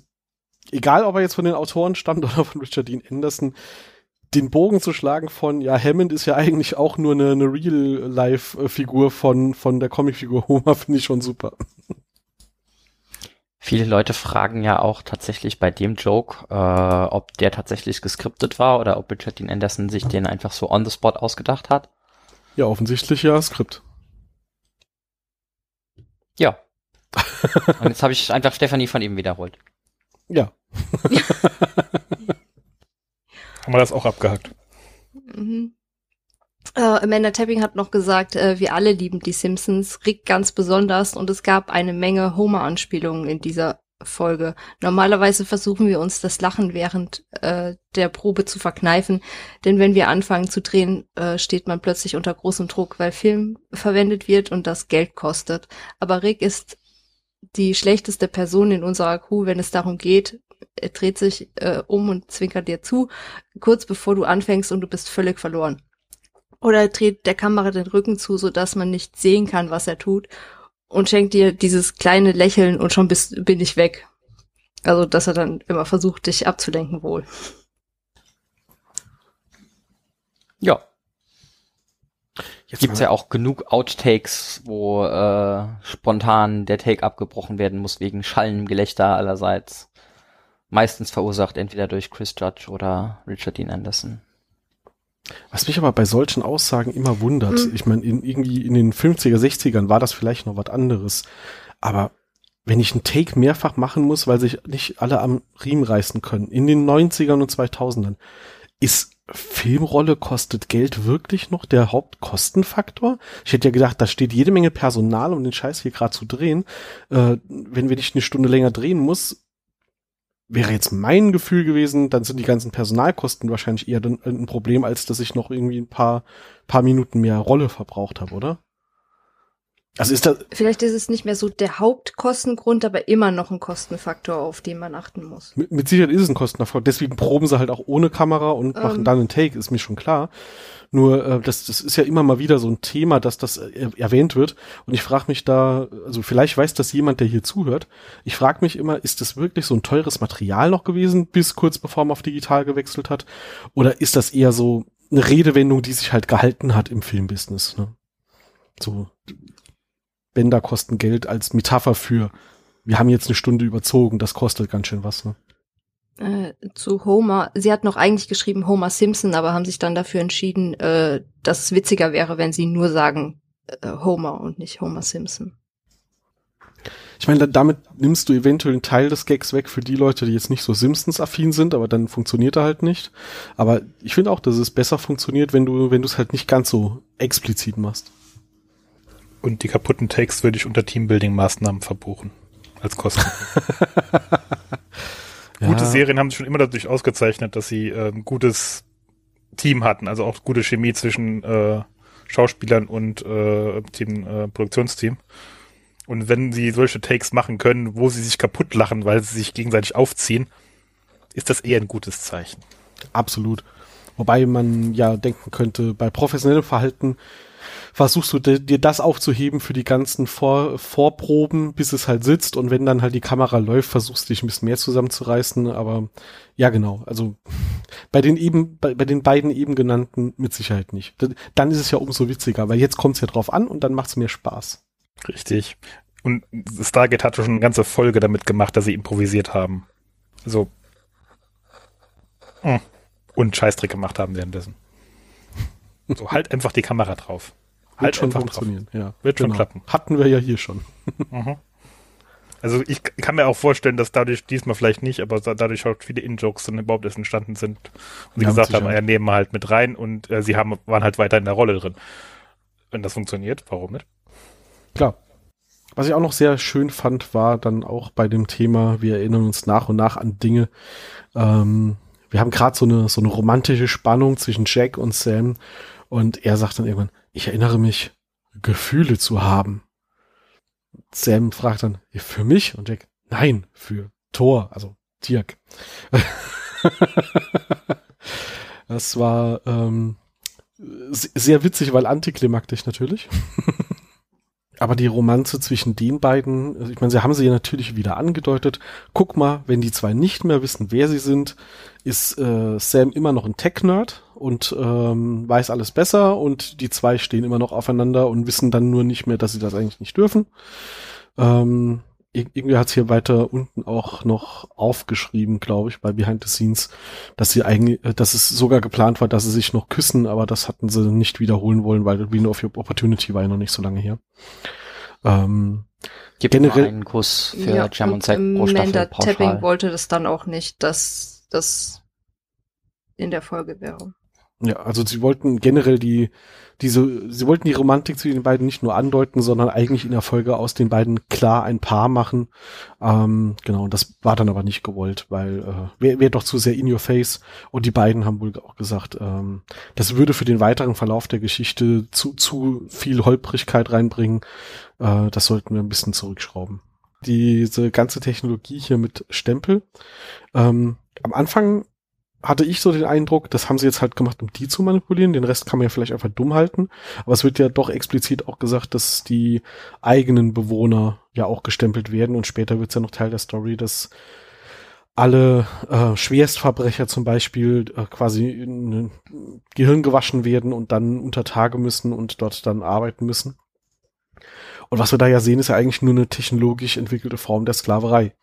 egal ob er jetzt von den Autoren stammt oder von Richard Dean Anderson, den Bogen zu schlagen von, ja, Hammond ist ja eigentlich auch nur eine, eine Real-Life-Figur von, von der Comicfigur Homer, finde ich schon super. Viele Leute fragen ja auch tatsächlich bei dem Joke, äh, ob der tatsächlich geskriptet war oder ob Richard Dean Anderson sich den einfach so on the spot ausgedacht hat. Ja, offensichtlich ja, Skript. Ja. Und jetzt habe ich einfach Stefanie von ihm wiederholt. Ja. Haben wir das auch abgehakt? Mhm. Äh, Amanda Tapping hat noch gesagt, äh, wir alle lieben die Simpsons, Rick ganz besonders und es gab eine Menge Homer-Anspielungen in dieser Folge. Normalerweise versuchen wir uns das Lachen während äh, der Probe zu verkneifen, denn wenn wir anfangen zu drehen, äh, steht man plötzlich unter großem Druck, weil Film verwendet wird und das Geld kostet. Aber Rick ist die schlechteste Person in unserer Crew, wenn es darum geht, er dreht sich äh, um und zwinkert dir zu, kurz bevor du anfängst und du bist völlig verloren. Oder er dreht der Kamera den Rücken zu, so dass man nicht sehen kann, was er tut und schenkt dir dieses kleine Lächeln und schon bist, bin ich weg. Also, dass er dann immer versucht, dich abzulenken wohl. Ja. Jetzt Gibt's mal- ja auch genug Outtakes, wo äh, spontan der Take abgebrochen werden muss wegen schallendem Gelächter allerseits. Meistens verursacht entweder durch Chris Judge oder Richard Dean Anderson. Was mich aber bei solchen Aussagen immer wundert, Mhm. ich meine, in, irgendwie in den 50er, 60ern war das vielleicht noch was anderes. Aber wenn ich einen Take mehrfach machen muss, weil sich nicht alle am Riemen reißen können, in den 90ern und 2000ern, ist Filmrolle kostet Geld wirklich noch der Hauptkostenfaktor? Ich hätte ja gedacht, da steht jede Menge Personal, um den Scheiß hier gerade zu drehen. Äh, wenn wir nicht eine Stunde länger drehen muss, wäre jetzt mein Gefühl gewesen, dann sind die ganzen Personalkosten wahrscheinlich eher ein Problem, als dass ich noch irgendwie ein paar, paar Minuten mehr Rolle verbraucht habe, oder? Also ist das, Vielleicht ist es nicht mehr so der Hauptkostengrund, aber immer noch ein Kostenfaktor, auf den man achten muss. mit, mit Sicherheit ist es ein Kostenerfolg. Deswegen proben sie halt auch ohne Kamera und Ähm. machen dann einen Take, ist mir schon klar. Nur, äh, das, das ist ja immer mal wieder so ein Thema, dass das äh, erwähnt wird. Und ich frage mich da, also vielleicht weiß das jemand, der hier zuhört. Ich frage mich immer, ist das wirklich so ein teures Material noch gewesen, bis kurz bevor man auf digital gewechselt hat? Oder ist das eher so eine Redewendung, die sich halt gehalten hat im Filmbusiness? Ne? So, Bänder kosten Geld als Metapher für, wir haben jetzt eine Stunde überzogen, das kostet ganz schön was. Ne? Äh, zu Homer. Sie hat noch eigentlich geschrieben Homer Simpson, aber haben sich dann dafür entschieden, äh, dass es witziger wäre, wenn sie nur sagen äh, Homer und nicht Homer Simpson. Ich meine, da- damit nimmst du eventuell einen Teil des Gags weg für die Leute, die jetzt nicht so Simpsons-affin sind, aber dann funktioniert er halt nicht. Aber ich finde auch, dass es besser funktioniert, wenn du, wenn du es halt nicht ganz so explizit machst. Und die kaputten Takes würde ich unter Teambuilding-Maßnahmen verbuchen. Als Kosten. Gute Serien haben sich schon immer dadurch ausgezeichnet, dass sie äh, ein gutes Team hatten, also auch gute Chemie zwischen äh, Schauspielern und äh, Team, äh, Produktionsteam. Und wenn sie solche Takes machen können, wo sie sich kaputt lachen, weil sie sich gegenseitig aufziehen, ist das eher ein gutes Zeichen. Absolut. Wobei man ja denken könnte, bei professionellem Verhalten versuchst du dir das aufzuheben für die ganzen Vor Vorproben, bis es halt sitzt und wenn dann halt die Kamera läuft, versuchst du dich ein bisschen mehr zusammenzureißen, aber ja genau, also bei den eben, bei, bei den beiden eben genannten mit Sicherheit nicht. Dann ist es ja umso witziger, weil jetzt kommt es ja drauf an und dann macht es mehr Spaß. Richtig. Und Stargate hatte schon eine ganze Folge damit gemacht, dass sie improvisiert haben. So. Hm. Und Scheißdreck gemacht haben währenddessen. So, halt einfach die Kamera drauf. Halt schon funktionieren, drauf. ja. Wird schon genau. klappen. Hatten wir ja hier schon. Mhm. Also ich kann mir auch vorstellen, dass dadurch diesmal vielleicht nicht, aber dadurch auch viele In-Jokes dann überhaupt erst entstanden sind. Und sie ja, gesagt haben, ja, nehmen wir halt mit rein und äh, sie haben, waren halt weiter in der Rolle drin. Wenn das funktioniert, warum nicht? Klar. Was ich auch noch sehr schön fand, war dann auch bei dem Thema, wir erinnern uns nach und nach an Dinge. Ähm, wir haben gerade so eine, so eine romantische Spannung zwischen Jack und Sam und er sagt dann irgendwann, ich erinnere mich, Gefühle zu haben. Sam fragt dann, für mich? Und Jack, nein, für Thor, also Dirk. das war ähm, sehr witzig, weil antiklimaktisch natürlich. Aber die Romanze zwischen den beiden, also ich meine, sie haben sie ja natürlich wieder angedeutet. Guck mal, wenn die zwei nicht mehr wissen, wer sie sind, ist äh, Sam immer noch ein Tech-Nerd und ähm, weiß alles besser und die zwei stehen immer noch aufeinander und wissen dann nur nicht mehr, dass sie das eigentlich nicht dürfen. Ähm, irgendwie hat es hier weiter unten auch noch aufgeschrieben, glaube ich, bei Behind the Scenes, dass sie eigentlich, äh, dass es sogar geplant war, dass sie sich noch küssen, aber das hatten sie nicht wiederholen wollen, weil Wheel of Your Opportunity war ja noch nicht so lange her. Ähm, Gibt generell einen Kuss für ja, Jam und Zack pro Staffel Tapping wollte das dann auch nicht, dass das in der Folge wäre. Ja, also sie wollten generell die, diese, sie wollten die Romantik zwischen den beiden nicht nur andeuten, sondern eigentlich in der Folge aus den beiden klar ein Paar machen. Ähm, genau, und das war dann aber nicht gewollt, weil äh, wäre wär doch zu sehr in your face. Und die beiden haben wohl auch gesagt, ähm, das würde für den weiteren Verlauf der Geschichte zu, zu viel Holprigkeit reinbringen. Äh, das sollten wir ein bisschen zurückschrauben. Diese ganze Technologie hier mit Stempel. Ähm, am Anfang hatte ich so den Eindruck, das haben sie jetzt halt gemacht, um die zu manipulieren. Den Rest kann man ja vielleicht einfach dumm halten. Aber es wird ja doch explizit auch gesagt, dass die eigenen Bewohner ja auch gestempelt werden. Und später wird es ja noch Teil der Story, dass alle äh, Schwerstverbrecher zum Beispiel äh, quasi in Gehirn gewaschen werden und dann unter Tage müssen und dort dann arbeiten müssen. Und was wir da ja sehen, ist ja eigentlich nur eine technologisch entwickelte Form der Sklaverei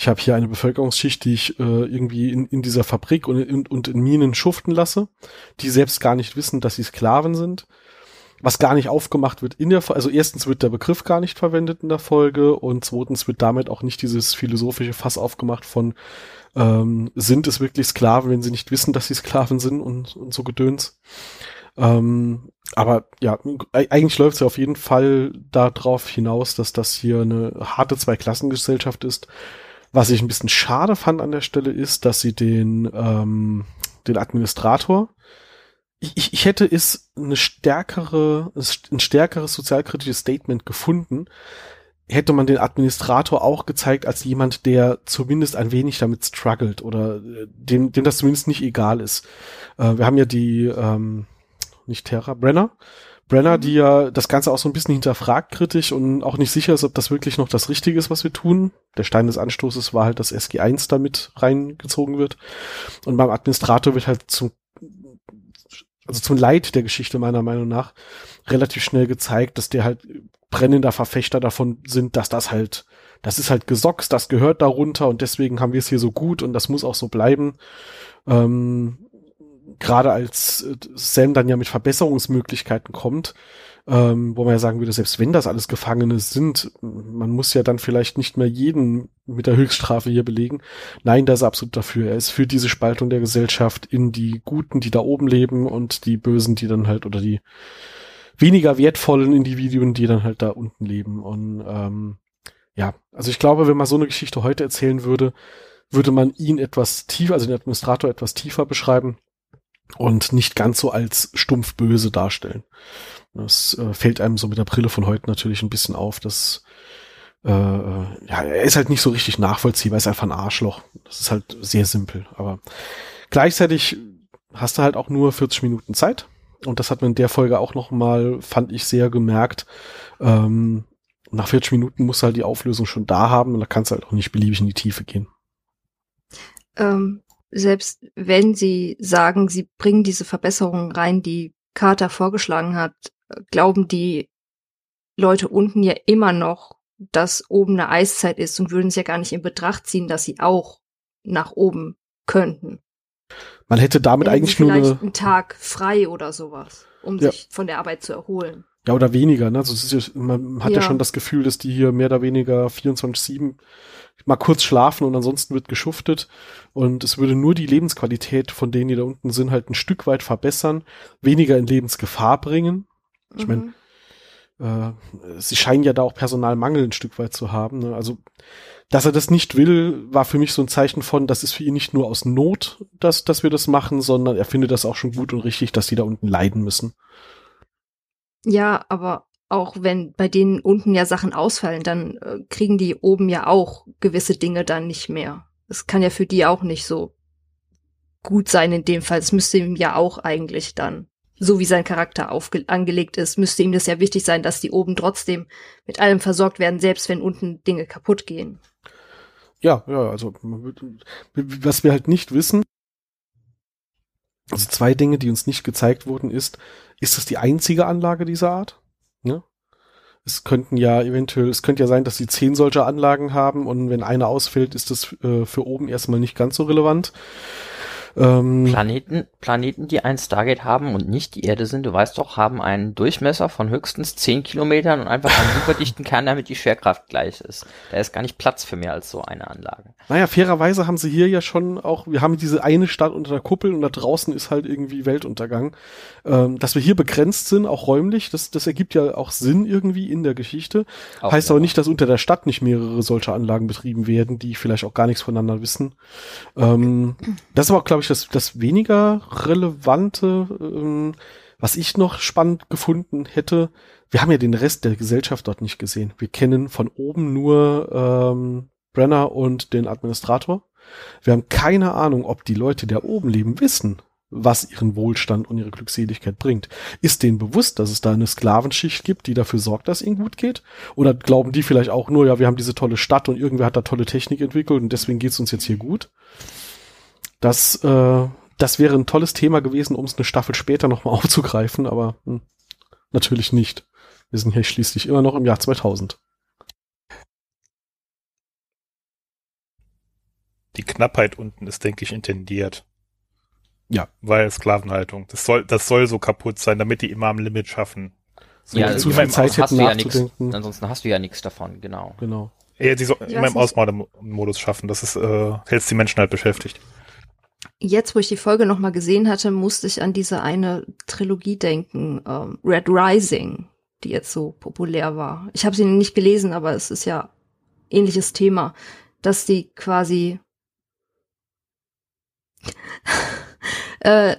ich habe hier eine Bevölkerungsschicht, die ich äh, irgendwie in, in dieser Fabrik und, in, und in Minen schuften lasse, die selbst gar nicht wissen, dass sie Sklaven sind. Was gar nicht aufgemacht wird in der, also erstens wird der Begriff gar nicht verwendet in der Folge und zweitens wird damit auch nicht dieses philosophische Fass aufgemacht von, ähm, sind es wirklich Sklaven, wenn sie nicht wissen, dass sie Sklaven sind und, und so Gedöns. Ähm, aber ja, eigentlich läuft es ja auf jeden Fall darauf hinaus, dass das hier eine harte Zweiklassengesellschaft ist, was ich ein bisschen schade fand an der Stelle ist, dass sie den, ähm, den Administrator, ich, ich, ich hätte es eine stärkere, ein stärkeres sozialkritisches Statement gefunden, hätte man den Administrator auch gezeigt als jemand, der zumindest ein wenig damit struggelt oder äh, dem, dem das zumindest nicht egal ist. Äh, wir haben ja die, ähm, nicht Terra, Brenner, Brenner, die ja das Ganze auch so ein bisschen hinterfragt kritisch und auch nicht sicher ist, ob das wirklich noch das Richtige ist, was wir tun. Der Stein des Anstoßes war halt, dass SG1 damit reingezogen wird. Und beim Administrator wird halt zum, also zum Leid der Geschichte meiner Meinung nach relativ schnell gezeigt, dass der halt brennender Verfechter davon sind, dass das halt, das ist halt Gesocks, das gehört darunter und deswegen haben wir es hier so gut und das muss auch so bleiben. Ähm, gerade als äh, Sam dann ja mit Verbesserungsmöglichkeiten kommt, ähm, wo man ja sagen würde, selbst wenn das alles Gefangene sind, man muss ja dann vielleicht nicht mehr jeden mit der Höchststrafe hier belegen. Nein, da ist absolut dafür. Er ist für diese Spaltung der Gesellschaft in die Guten, die da oben leben und die Bösen, die dann halt oder die weniger wertvollen Individuen, die dann halt da unten leben. Und ähm, ja, also ich glaube, wenn man so eine Geschichte heute erzählen würde, würde man ihn etwas tiefer, also den Administrator etwas tiefer beschreiben und nicht ganz so als stumpf böse darstellen. Das äh, fällt einem so mit der Brille von heute natürlich ein bisschen auf, dass äh, ja, er ist halt nicht so richtig nachvollziehbar, ist einfach ein Arschloch. Das ist halt sehr simpel. Aber gleichzeitig hast du halt auch nur 40 Minuten Zeit. Und das hat man in der Folge auch noch mal, fand ich, sehr gemerkt. Ähm, nach 40 Minuten musst du halt die Auflösung schon da haben und da kannst du halt auch nicht beliebig in die Tiefe gehen. Ähm, selbst wenn sie sagen, sie bringen diese Verbesserungen rein, die Carter vorgeschlagen hat, glauben die Leute unten ja immer noch, dass oben eine Eiszeit ist und würden es ja gar nicht in Betracht ziehen, dass sie auch nach oben könnten. Man hätte damit Hätten eigentlich nur eine, einen Tag frei oder sowas, um Ja. sich von der Arbeit zu erholen. Ja oder weniger, ne? Also es ist man hat ja. Ja. schon das Gefühl, dass die hier mehr oder weniger 24-7 mal kurz schlafen und ansonsten wird geschuftet. Und es würde nur die Lebensqualität von denen, die da unten sind, halt ein Stück weit verbessern, weniger in Lebensgefahr bringen. Ich Mhm. äh, sie scheinen ja da auch Personalmangel ein Stück weit zu haben. Ne? Also, dass er das nicht will, war für mich so ein Zeichen von, das ist für ihn nicht nur aus Not, dass, dass wir das machen, sondern er findet das auch schon gut und richtig, dass die da unten leiden müssen. Ja, aber auch wenn bei denen unten ja Sachen ausfallen, dann äh, kriegen die oben ja auch gewisse Dinge dann nicht mehr. Es kann ja für die auch nicht so gut sein in dem Fall. Es müsste ihm ja auch eigentlich dann, so wie sein Charakter angelegt ist, müsste ihm das ja wichtig sein, dass die oben trotzdem mit allem versorgt werden, selbst wenn unten Dinge kaputt gehen. Ja, ja, also was wir halt nicht wissen, also zwei Dinge, die uns nicht gezeigt wurden, ist, ist das die einzige Anlage dieser Art? Ne? Es könnten ja eventuell, es könnte ja sein, dass sie zehn solcher Anlagen haben und wenn eine ausfällt, ist das äh, für oben erstmal nicht ganz so relevant. Ähm, Planeten, Planeten, die ein Stargate haben und nicht die Erde sind, du weißt doch, haben einen Durchmesser von höchstens 10 Kilometern und einfach einen superdichten Kern, damit die Schwerkraft gleich ist. Da ist gar nicht Platz für mehr als so eine Anlage. Naja, fairerweise haben sie hier ja schon auch, wir haben diese eine Stadt unter der Kuppel und da draußen ist halt irgendwie Weltuntergang. Ähm, dass wir hier begrenzt sind, auch räumlich, das, das ergibt ja auch Sinn irgendwie in der Geschichte. Auch heißt ja. aber nicht, dass unter der Stadt nicht mehrere solcher Anlagen betrieben werden, die vielleicht auch gar nichts voneinander wissen. Ähm, das ist aber, glaube ich, das, das weniger relevante, ähm, was ich noch spannend gefunden hätte. Wir haben ja den Rest der Gesellschaft dort nicht gesehen. Wir kennen von oben nur ähm, Brenner und den Administrator. Wir haben keine Ahnung, ob die Leute, die da oben leben, wissen, was ihren Wohlstand und ihre Glückseligkeit bringt. Ist denen bewusst, dass es da eine Sklavenschicht gibt, die dafür sorgt, dass ihnen gut geht? Oder glauben die vielleicht auch nur, ja, wir haben diese tolle Stadt und irgendwer hat da tolle Technik entwickelt und deswegen geht's uns jetzt hier gut? Das, äh, das wäre ein tolles Thema gewesen, um es eine Staffel später nochmal aufzugreifen, aber hm, natürlich nicht. Wir sind hier schließlich immer noch im Jahr 2000. Die Knappheit unten ist, denke ich, intendiert. Ja. Weil Sklavenhaltung. Das soll, das soll so kaputt sein, damit die immer am Limit schaffen. So Ja, wie zu viel Zeit hätten du ja nichts. nachzudenken. Ansonsten hast du ja nichts davon, genau. Genau. Ja, die so, Ich immer im. Ausmodus schaffen. Das ist, äh, hältst die Menschen halt beschäftigt. Jetzt, wo ich die Folge noch mal gesehen hatte, musste ich an diese eine Trilogie denken, ähm, Red Rising, die jetzt so populär war. Ich habe sie nicht gelesen, aber es ist ja ähnliches Thema, dass die quasi äh,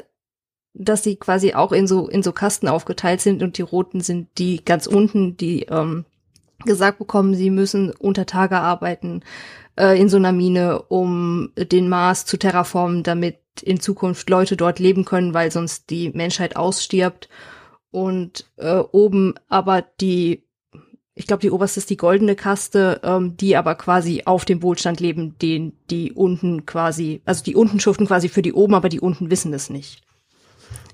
dass die quasi auch in so in so Kasten aufgeteilt sind und die roten sind die ganz unten, die ähm, gesagt bekommen, sie müssen unter Tage arbeiten äh, in so einer Mine, um den Mars zu terraformen, damit in Zukunft Leute dort leben können, weil sonst die Menschheit ausstirbt. Und äh, oben aber die, ich glaube, die oberste ist die goldene Kaste, ähm, die aber quasi auf dem Wohlstand leben, den die unten quasi, also die unten schuften quasi für die oben, aber die unten wissen es nicht.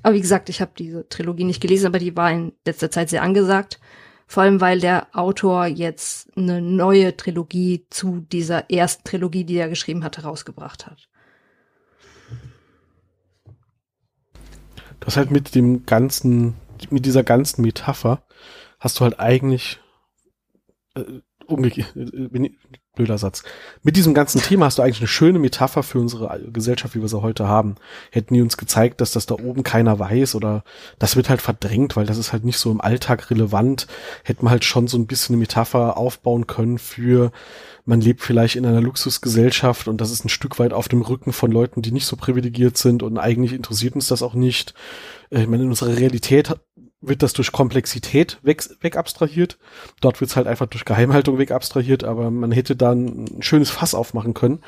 Aber wie gesagt, ich habe diese Trilogie nicht gelesen, aber die war in letzter Zeit sehr angesagt. Vor allem, weil der Autor jetzt eine neue Trilogie zu dieser ersten Trilogie, die er geschrieben hat, herausgebracht hat. Das halt mit dem ganzen, mit dieser ganzen Metapher hast du halt eigentlich äh, umgekehrt, äh, blöder Satz. Mit diesem ganzen Thema hast du eigentlich eine schöne Metapher für unsere Gesellschaft, wie wir sie heute haben. Hätten die uns gezeigt, dass das da oben keiner weiß oder das wird halt verdrängt, weil das ist halt nicht so im Alltag relevant, hätten wir halt schon so ein bisschen eine Metapher aufbauen können für man lebt vielleicht in einer Luxusgesellschaft und das ist ein Stück weit auf dem Rücken von Leuten, die nicht so privilegiert sind und eigentlich interessiert uns das auch nicht. Äh, Ich meine, in unserer Realität wird das durch Komplexität weg, wegabstrahiert. Dort wird es halt einfach durch Geheimhaltung wegabstrahiert, aber man hätte dann ein schönes Fass aufmachen können.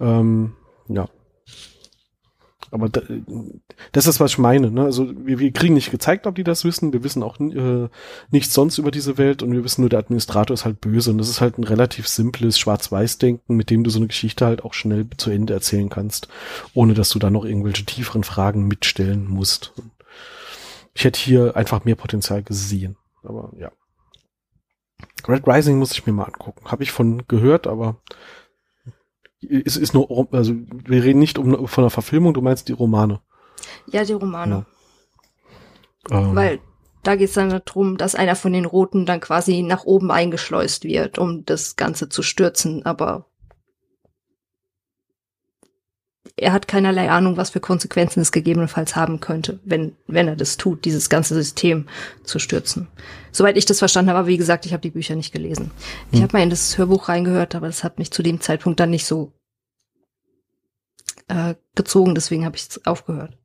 Ähm, ja. Aber da, das ist, was ich meine. Ne? Also wir, wir kriegen nicht gezeigt, ob die das wissen. Wir wissen auch äh, nichts sonst über diese Welt und wir wissen nur, der Administrator ist halt böse. Und das ist halt ein relativ simples Schwarz-Weiß-Denken, mit dem du so eine Geschichte halt auch schnell zu Ende erzählen kannst, ohne dass du da noch irgendwelche tieferen Fragen mitstellen musst. Ich hätte hier einfach mehr Potenzial gesehen. Aber ja. Red Rising muss ich mir mal angucken. Habe ich von gehört, aber es ist nur, also wir reden nicht um, von der Verfilmung, du meinst die Romane. Ja, die Romane. Ja. Ähm. Weil da geht es dann darum, dass einer von den Roten dann quasi nach oben eingeschleust wird, um das Ganze zu stürzen, aber er hat keinerlei Ahnung, was für Konsequenzen es gegebenenfalls haben könnte, wenn, wenn er das tut, dieses ganze System zu stürzen. Soweit ich das verstanden habe, aber wie gesagt, ich habe die Bücher nicht gelesen. Ich hm. habe mal in das Hörbuch reingehört, aber das hat mich zu dem Zeitpunkt dann nicht so äh, gezogen, deswegen habe ich es aufgehört.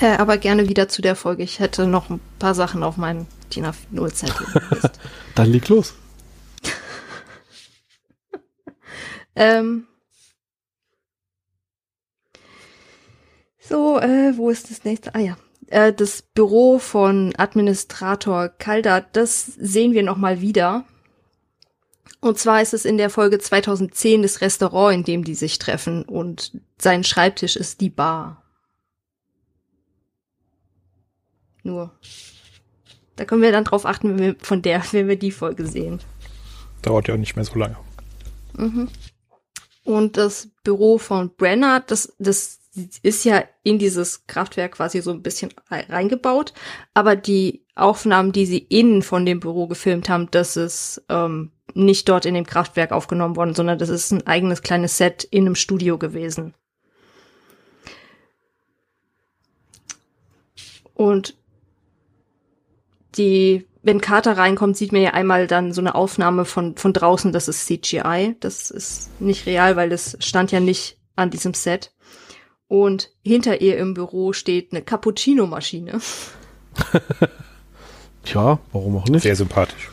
Äh, aber gerne wieder zu der Folge. Ich hätte noch ein paar Sachen auf meinen Tina 0 Zettel. dann leg los. Ähm, so, äh, wo ist das nächste? Ah ja. Äh, das Büro von Administrator Calda, das sehen wir nochmal wieder. Und zwar ist es in der Folge 2010 das Restaurant, in dem die sich treffen und sein Schreibtisch ist die Bar. Nur. Da können wir dann drauf achten, wenn wir von der, wenn wir die Folge sehen. Dauert ja nicht mehr so lange. Mhm. Und das Büro von Brenner, das, das ist ja in dieses Kraftwerk quasi so ein bisschen reingebaut. Aber die Aufnahmen, die sie innen von dem Büro gefilmt haben, das ist ähm, nicht dort in dem Kraftwerk aufgenommen worden, sondern das ist ein eigenes kleines Set in einem Studio gewesen. Und die wenn Carter reinkommt, sieht man ja einmal dann so eine Aufnahme von, von draußen, das ist CGI. Das ist nicht real, weil das stand ja nicht an diesem Set. Und hinter ihr im Büro steht eine Cappuccino-Maschine. Tja, warum auch nicht? Sehr sympathisch.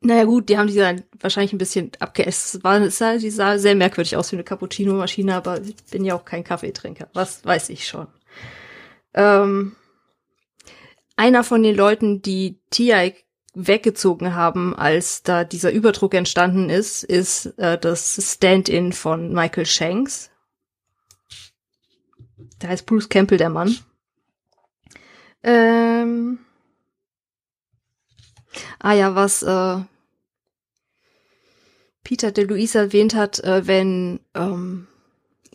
Naja gut, die haben die dann wahrscheinlich ein bisschen abgeäst. Sah, die sah sehr merkwürdig aus wie eine Cappuccino-Maschine, aber ich bin ja auch kein Kaffeetrinker. Was weiß ich schon. Ähm, einer von den Leuten, die TI weggezogen haben, als da dieser Überdruck entstanden ist, ist äh, das Stand-in von Michael Shanks. Da heißt Bruce Campbell der Mann. Ähm ah ja, was äh, Peter de Luis erwähnt hat, äh, wenn ähm,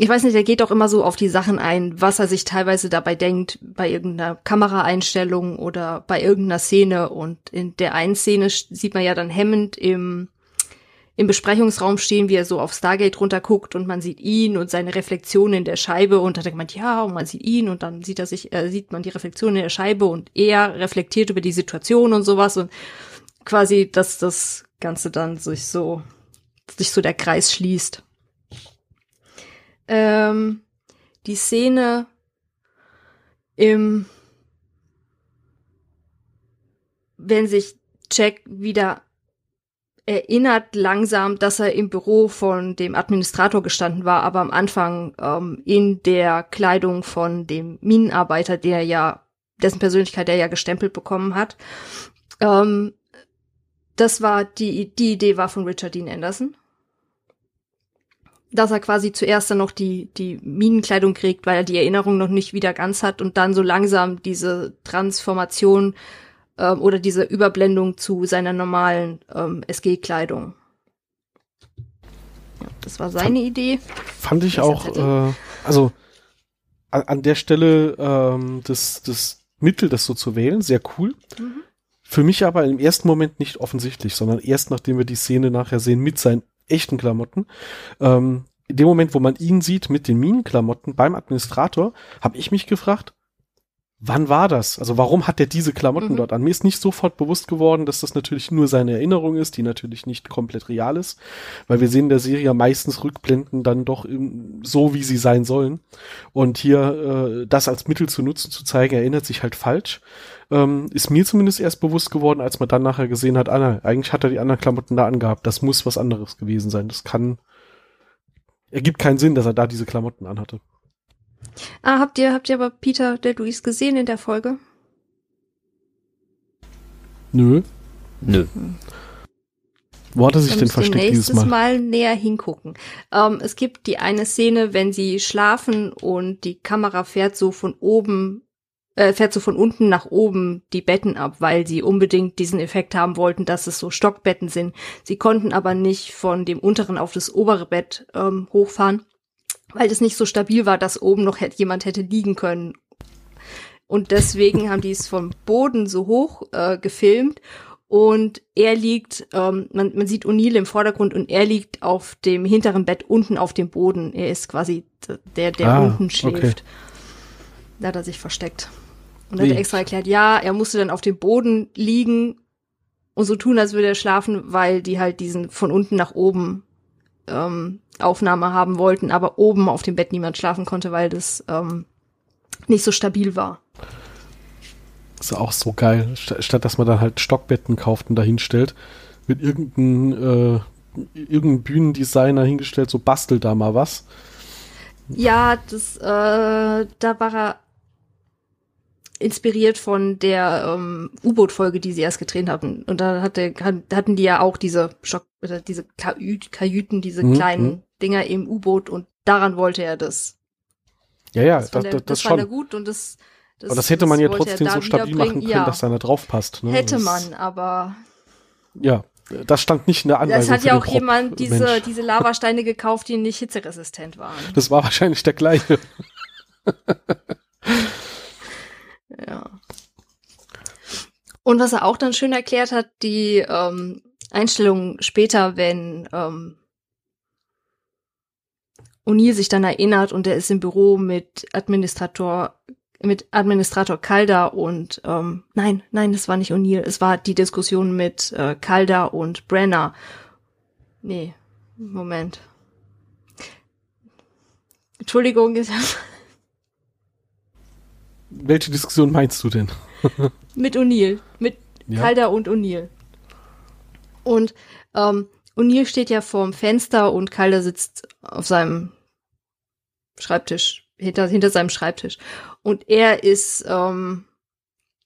ich weiß nicht, er geht auch immer so auf die Sachen ein, was er sich teilweise dabei denkt, bei irgendeiner Kameraeinstellung oder bei irgendeiner Szene. Und in der einen Szene sieht man ja dann hemmend im, im Besprechungsraum stehen, wie er so auf Stargate runterguckt und man sieht ihn und seine Reflexion in der Scheibe. Und dann denkt man, ja, und man sieht ihn und dann sieht er sich, äh, sieht man die Reflexion in der Scheibe und er reflektiert über die Situation und sowas. Und quasi, dass das Ganze dann sich so, sich so der Kreis schließt ähm, die Szene im, wenn sich Jack wieder erinnert langsam, dass er im Büro von dem Administrator gestanden war, aber am Anfang ähm, in der Kleidung von dem Minenarbeiter, der ja, dessen Persönlichkeit er ja gestempelt bekommen hat. Ähm, das war die, die Idee war von Richard Dean Anderson dass er quasi zuerst dann noch die, die Minenkleidung kriegt, weil er die Erinnerung noch nicht wieder ganz hat und dann so langsam diese Transformation ähm, oder diese Überblendung zu seiner normalen ähm, SG-Kleidung. Ja, das war seine fand, Idee. Fand ich auch, äh, also an, an der Stelle ähm, das, das Mittel, das so zu wählen, sehr cool. Mhm. Für mich aber im ersten Moment nicht offensichtlich, sondern erst nachdem wir die Szene nachher sehen mit seinen echten Klamotten. Ähm, in dem Moment, wo man ihn sieht mit den Minenklamotten beim Administrator, habe ich mich gefragt, wann war das? Also warum hat er diese Klamotten mhm. dort an? Mir ist nicht sofort bewusst geworden, dass das natürlich nur seine Erinnerung ist, die natürlich nicht komplett real ist, weil wir sehen in der Serie ja meistens Rückblenden dann doch so, wie sie sein sollen. Und hier äh, das als Mittel zu nutzen, zu zeigen, erinnert sich halt falsch, ähm, ist mir zumindest erst bewusst geworden, als man dann nachher gesehen hat, Anna, eigentlich hat er die anderen Klamotten da angehabt. Das muss was anderes gewesen sein. Das kann ergibt keinen Sinn, dass er da diese Klamotten anhatte. Ah, habt ihr, habt ihr aber Peter der Luis gesehen in der Folge? Nö. Nö. Wo hat er sich denn versteckt dieses nächstes Mal? Mal näher hingucken. Ähm, es gibt die eine Szene, wenn sie schlafen und die Kamera fährt so von oben, äh, fährt so von unten nach oben die Betten ab, weil sie unbedingt diesen Effekt haben wollten, dass es so Stockbetten sind. Sie konnten aber nicht von dem unteren auf das obere Bett ähm, hochfahren, weil das nicht so stabil war, dass oben noch hätte, jemand hätte liegen können. Und deswegen haben die es vom Boden so hoch äh, gefilmt und er liegt, ähm, man, man sieht O'Neill im Vordergrund und er liegt auf dem hinteren Bett unten auf dem Boden. Er ist quasi der, der Ah, unten schläft. okay. Da hat er sich versteckt. Und hat er extra erklärt, ja, er musste dann auf dem Boden liegen und so tun, als würde er schlafen, weil die halt diesen von unten nach oben ähm, Aufnahme haben wollten, aber oben auf dem Bett niemand schlafen konnte, weil das ähm, nicht so stabil war. Ist auch so geil. St statt dass man dann halt Stockbetten kauft und dahin stellt, wird irgendein, äh, irgendein Bühnendesigner hingestellt, so bastelt da mal was. Ja, das, äh, da war er inspiriert von der ähm, U-Boot-Folge, die sie erst gedreht hatten. Und da hatte, hatten die ja auch diese Stock, oder diese Kajüt, Kajüten, diese Mhm, kleinen mhm. Dinger im U-Boot und daran wollte er das. Ja, ja, Das, das, fand das, das, das fand er schon. gut und das, das Aber das hätte man ja trotzdem so stabil machen können, ja, dass da einer drauf passt. Ne? Hätte das, man, aber Ja, das stand nicht in der Anweisung. es hat ja auch jemand Prop-Mensch. diese, diese Lavasteine gekauft, die nicht hitzeresistent waren. Das war wahrscheinlich der gleiche. Ja. Und was er auch dann schön erklärt hat, die ähm, Einstellung später, wenn ähm, O'Neill sich dann erinnert und er ist im Büro mit Administrator mit Administrator Calder und ähm, nein, nein, es war nicht O'Neill, es war die Diskussion mit äh, Calder und Brenner. Nee, Moment. Entschuldigung, ich hab Welche Diskussion meinst du denn? Mit O'Neill. Mit Ja. Calder und O'Neill. Und ähm, O'Neill steht ja vorm Fenster und Calder sitzt auf seinem Schreibtisch, hinter, hinter seinem Schreibtisch. Und er ist ähm,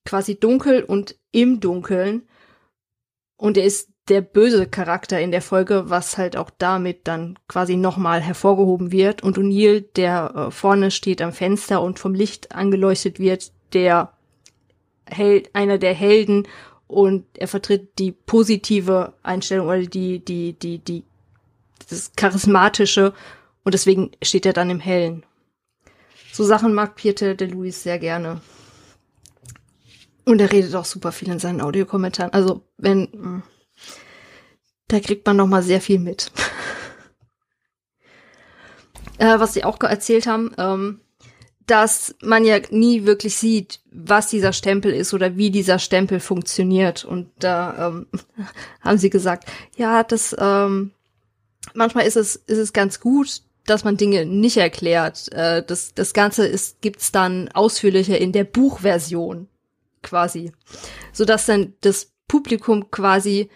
quasi dunkel und im Dunkeln. Und er ist der böse Charakter in der Folge, was halt auch damit dann quasi nochmal hervorgehoben wird. Und O'Neill, der äh, vorne steht am Fenster und vom Licht angeleuchtet wird, der Held, einer der Helden und er vertritt die positive Einstellung oder die, die, die, die, das charismatische und deswegen steht er dann im Hellen. So Sachen mag Pieter de Luis sehr gerne. Und er redet auch super viel in seinen Audiokommentaren. Also, wenn, mh, da kriegt man noch mal sehr viel mit. äh, was sie auch erzählt haben, ähm, dass man ja nie wirklich sieht, was dieser Stempel ist oder wie dieser Stempel funktioniert. Und da ähm, haben sie gesagt, ja, das ähm, manchmal ist es ist es ganz gut, dass man Dinge nicht erklärt. Äh, das das Ganze ist gibt's dann ausführlicher in der Buchversion quasi, so dass dann das Publikum quasi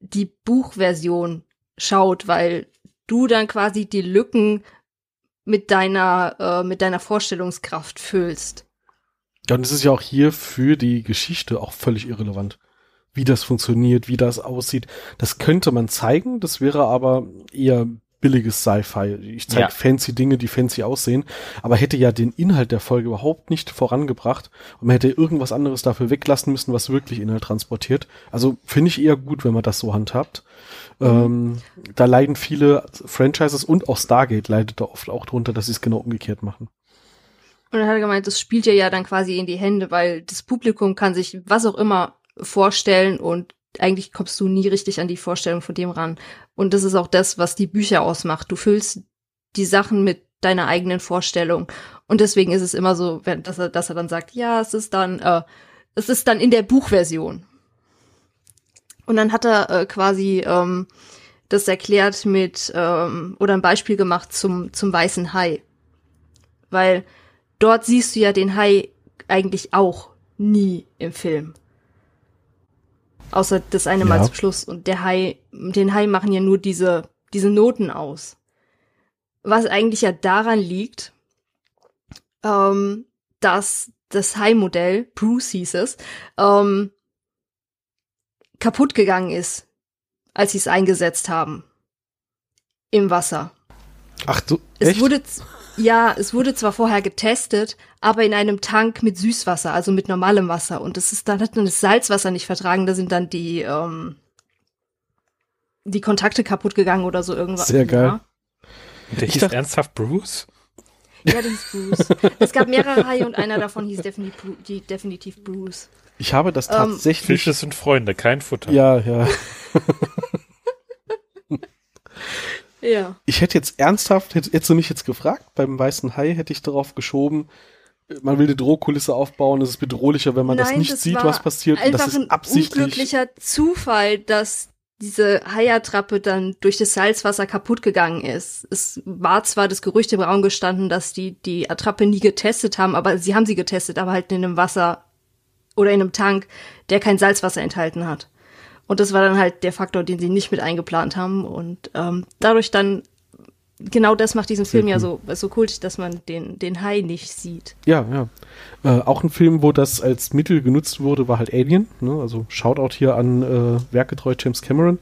die Buchversion schaut, weil du dann quasi die Lücken mit deiner äh, mit deiner Vorstellungskraft füllst. Ja, und es ist ja auch hier für die Geschichte auch völlig irrelevant. Wie das funktioniert, wie das aussieht. Das könnte man zeigen, das wäre aber eher billiges Sci-Fi. Ich zeige Ja. fancy Dinge, die fancy aussehen, aber hätte ja den Inhalt der Folge überhaupt nicht vorangebracht und man hätte irgendwas anderes dafür weglassen müssen, was wirklich Inhalt transportiert. Also finde ich eher gut, wenn man das so handhabt. Ähm, da leiden viele Franchises und auch Stargate leidet da oft auch drunter, dass sie es genau umgekehrt machen. Und dann hat er gemeint, das spielt dir ja dann quasi in die Hände, weil das Publikum kann sich was auch immer vorstellen und eigentlich kommst du nie richtig an die Vorstellung von dem ran. Und das ist auch das, was die Bücher ausmacht. Du füllst die Sachen mit deiner eigenen Vorstellung. Und deswegen ist es immer so, wenn, dass, er, dass er dann sagt, ja, es ist dann, äh, es ist dann in der Buchversion. Und dann hat er äh, quasi ähm, das erklärt mit ähm, oder ein Beispiel gemacht zum zum weißen Hai, weil dort siehst du ja den Hai eigentlich auch nie im Film. Außer das eine Mal Ja. zum Schluss. Und der Hai, den Hai machen ja nur diese, diese Noten aus. Was eigentlich ja daran liegt, ähm, dass das Hai-Modell, Bruce hieß es, ähm, kaputt gegangen ist, als sie es eingesetzt haben. Im Wasser. Ach du, Es echt? wurde, z- ja, es wurde zwar vorher getestet, aber in einem Tank mit Süßwasser, also mit normalem Wasser. Und das ist dann hat dann das Salzwasser nicht vertragen. Da sind dann die ähm, die Kontakte kaputt gegangen oder so irgendwas. Sehr geil. Ja, der Ich hieß ernsthaft Bruce? ja der hieß Bruce. es gab mehrere Haie und einer davon hieß definitiv, Bru- die, definitiv Bruce. ich habe das Ähm, tatsächlich. Fische sind Freunde, kein Futter. ja, ja. Ja. Ich hätte jetzt ernsthaft, hätte, hättest du mich jetzt gefragt, beim weißen Hai hätte ich darauf geschoben, man will eine Drohkulisse aufbauen, es ist bedrohlicher, wenn man das Nein, nicht das sieht, was passiert. Einfach das ist ein absichtlich. unglücklicher Zufall, dass diese Haiattrappe dann durch das Salzwasser kaputt gegangen ist. Es war zwar das Gerücht im Raum gestanden, dass die die Attrappe nie getestet haben, aber sie haben sie getestet, aber halt in einem Wasser oder in einem Tank, der kein Salzwasser enthalten hat. Und das war dann halt der Faktor, den sie nicht mit eingeplant haben. Und ähm, dadurch dann, genau das macht diesen Film ja so, so kultig, dass man den, den Hai nicht sieht. Ja, ja. Äh, auch ein Film, wo das als Mittel genutzt wurde, war halt Alien. Ne? Also Shoutout hier an äh, werkgetreu James Cameron,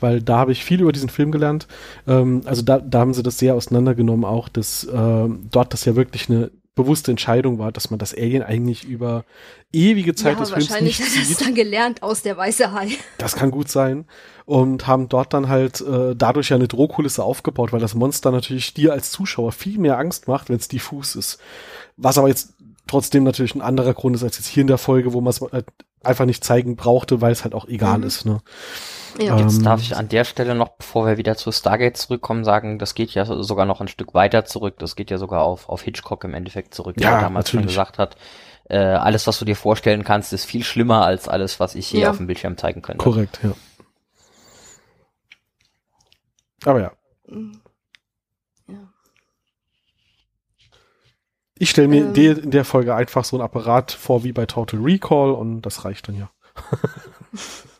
weil da habe ich viel über diesen Film gelernt. Ähm, also da, da haben sie das sehr auseinandergenommen, auch dass äh, dort das ja wirklich eine bewusste Entscheidung war, dass man das Alien eigentlich über ewige Zeit ja, des Films wahrscheinlich nicht hat er es sieht. dann gelernt aus der weiße Hai. Das kann gut sein. Und haben dort dann halt äh, dadurch ja eine Drohkulisse aufgebaut, weil das Monster natürlich dir als Zuschauer viel mehr Angst macht, wenn es diffus ist. Was aber jetzt trotzdem natürlich ein anderer Grund ist als jetzt hier in der Folge, wo man es halt einfach nicht zeigen brauchte, weil es halt auch egal Mhm. ist. Ne? Ja. Ähm, Jetzt darf ich an der Stelle noch, bevor wir wieder zu Stargate zurückkommen, sagen, das geht ja sogar noch ein Stück weiter zurück. Das geht ja sogar auf, auf Hitchcock im Endeffekt zurück, der Ja, damals schon natürlich. gesagt hat, äh, alles, was du dir vorstellen kannst, ist viel schlimmer als alles, was ich hier Ja. auf dem Bildschirm zeigen könnte. Korrekt, ja. Aber ja, Ja. ich stelle mir Ähm. in, der, in der Folge einfach so ein Apparat vor wie bei Total Recall und das reicht dann ja.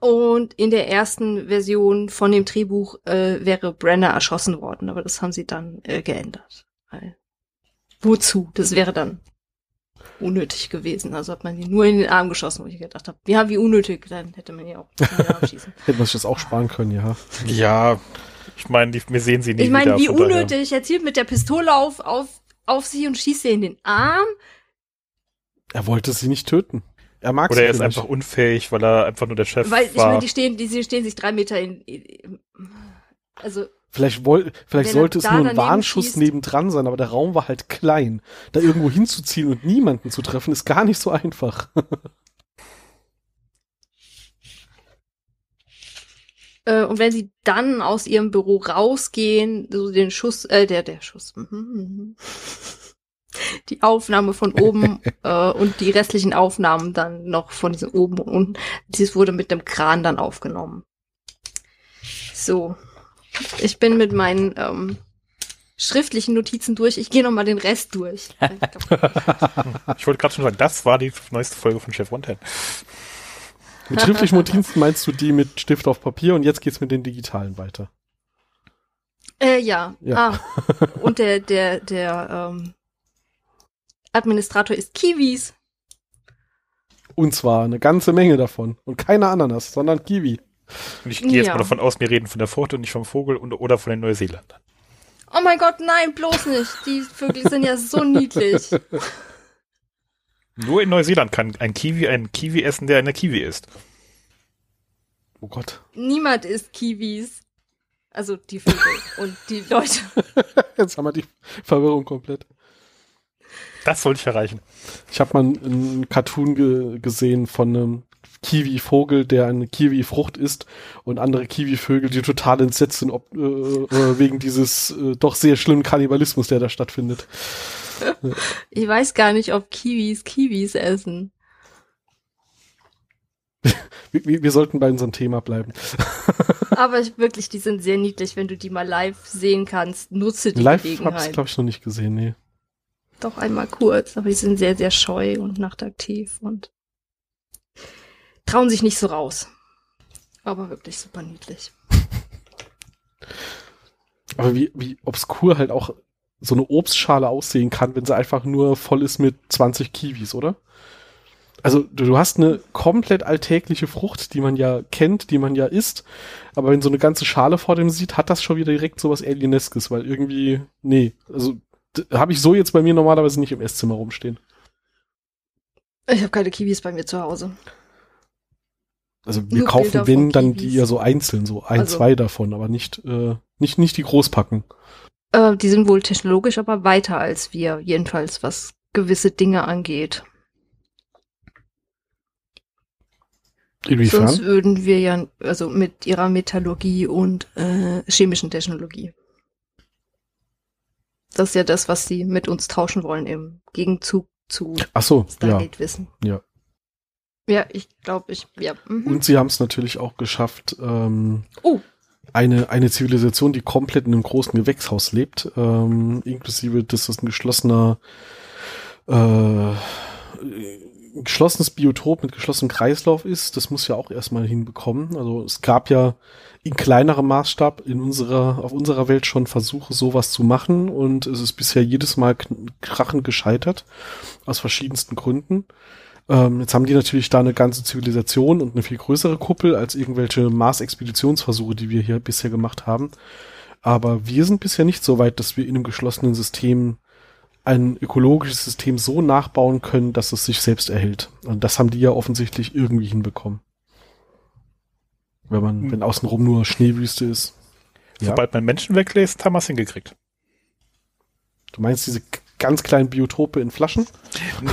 Und in der ersten Version von dem Drehbuch äh, wäre Brenner erschossen worden, aber das haben sie dann äh, geändert. Weil, wozu? Das wäre dann unnötig gewesen. Also hat man ihn nur in den Arm geschossen, wo ich gedacht habe, ja, wie unnötig, dann hätte man ihn auch in den Arm schießen. Hätte man sich das auch sparen können, ja. Ja, ich meine, wir sehen sie nie Ich meine, wieder. wie unnötig. Er zielt mit der Pistole auf, auf, auf sie und schießt ihr in den Arm. Er wollte sie nicht töten. Er mag Oder er ist einfach unfähig, weil er einfach nur der Chef Weil, ich war. meine, die stehen, die, sie stehen sich drei Meter in, in also, Vielleicht, woll, vielleicht sollte es nur ein Warnschuss schießt. nebendran sein, aber der Raum war halt klein. Da irgendwo hinzuziehen und niemanden zu treffen, ist gar nicht so einfach. Äh, und wenn sie dann aus ihrem Büro rausgehen, so den Schuss, äh, der, der Schuss, mhm, mhm. Die Aufnahme von oben äh, und die restlichen Aufnahmen dann noch von diesem oben und unten, dieses wurde mit dem Kran dann aufgenommen. So, ich bin mit meinen ähm, schriftlichen Notizen durch. Ich gehe noch mal den Rest durch. Ich wollte gerade schon sagen, das war die neueste Folge von Chef One mit schriftlichen Notizen meinst du die mit Stift auf Papier und jetzt geht's mit den digitalen weiter. Äh, ja. Ja. Ah. Und der, der, der ähm, Administrator ist Kiwis. Und zwar eine ganze Menge davon. Und keine Ananas, sondern Kiwi. Und ich gehe jetzt Ja. mal davon aus, wir reden von der Pforte und nicht vom Vogel und, oder von den Neuseeländern. Oh mein Gott, nein, bloß nicht. Die Vögel sind ja so niedlich. Nur in Neuseeland kann ein Kiwi einen Kiwi essen, der eine Kiwi ist. Oh Gott. Niemand isst Kiwis. Also die Vögel und die Leute. Jetzt haben wir die Verwirrung komplett. Das sollte ich erreichen. Ich habe mal einen Cartoon ge gesehen von einem Kiwi-Vogel, der eine Kiwi-Frucht isst und andere Kiwi-Vögel, die total entsetzt sind ob, äh, äh, wegen dieses äh, doch sehr schlimmen Kannibalismus, der da stattfindet. Ich weiß gar nicht, ob Kiwis Kiwis essen. Wir, wir wir sollten bei unserem Thema bleiben. Aber ich, wirklich, die sind sehr niedlich. Wenn du die mal live sehen kannst, nutze die Live habe ich Gelegenheit. glaube ich noch nicht gesehen, nee. Doch einmal kurz, aber die sind sehr, sehr scheu und nachtaktiv und trauen sich nicht so raus. Aber wirklich super niedlich. Aber wie, wie obskur halt auch so eine Obstschale aussehen kann, wenn sie einfach nur voll ist mit 20 Kiwis, oder? Also du, hast eine komplett alltägliche Frucht, die man ja kennt, die man ja isst, aber wenn so eine ganze Schale vor dem sieht, hat das schon wieder direkt sowas Alieneskes, weil irgendwie, nee, also habe ich so jetzt bei mir normalerweise nicht im Esszimmer rumstehen. Ich habe keine Kiwis bei mir zu Hause. Also wir Nur kaufen, Bilder wenn, dann Kiwis. die ja so einzeln, so ein, Also- zwei davon, aber nicht, äh, nicht, nicht die Großpacken. Äh, die sind wohl technologisch aber weiter als wir, jedenfalls was gewisse Dinge angeht. Inwiefern? Sonst würden wir ja, also mit ihrer Metallurgie und äh, chemischen Technologie. Das ist ja das, was sie mit uns tauschen wollen im Gegenzug zu Ach so, ja. Stargate-Wissen. Ja. Ja, ich glaube, ich, ja. Mhm. Und sie haben es natürlich auch geschafft, ähm, Oh. eine, eine Zivilisation, die komplett in einem großen Gewächshaus lebt, ähm, inklusive, dass das ein geschlossener, äh, geschlossenes Biotop mit geschlossenem Kreislauf ist, das muss ja auch erstmal hinbekommen. Also es gab ja in kleinerem Maßstab in unserer, auf unserer Welt schon Versuche, sowas zu machen und es ist bisher jedes Mal krachend gescheitert, aus verschiedensten Gründen. Ähm, jetzt haben die natürlich da eine ganze Zivilisation und eine viel größere Kuppel als irgendwelche Mars-Expeditionsversuche, die wir hier bisher gemacht haben. Aber wir sind bisher nicht so weit, dass wir in einem geschlossenen System ein ökologisches System so nachbauen können, dass es sich selbst erhält. Und das haben die ja offensichtlich irgendwie hinbekommen. Wenn man, Hm. wenn außenrum nur Schneewüste ist. Ja. Sobald man Menschen weglässt, haben wir es hingekriegt. Du meinst diese ganz kleinen Biotope in Flaschen?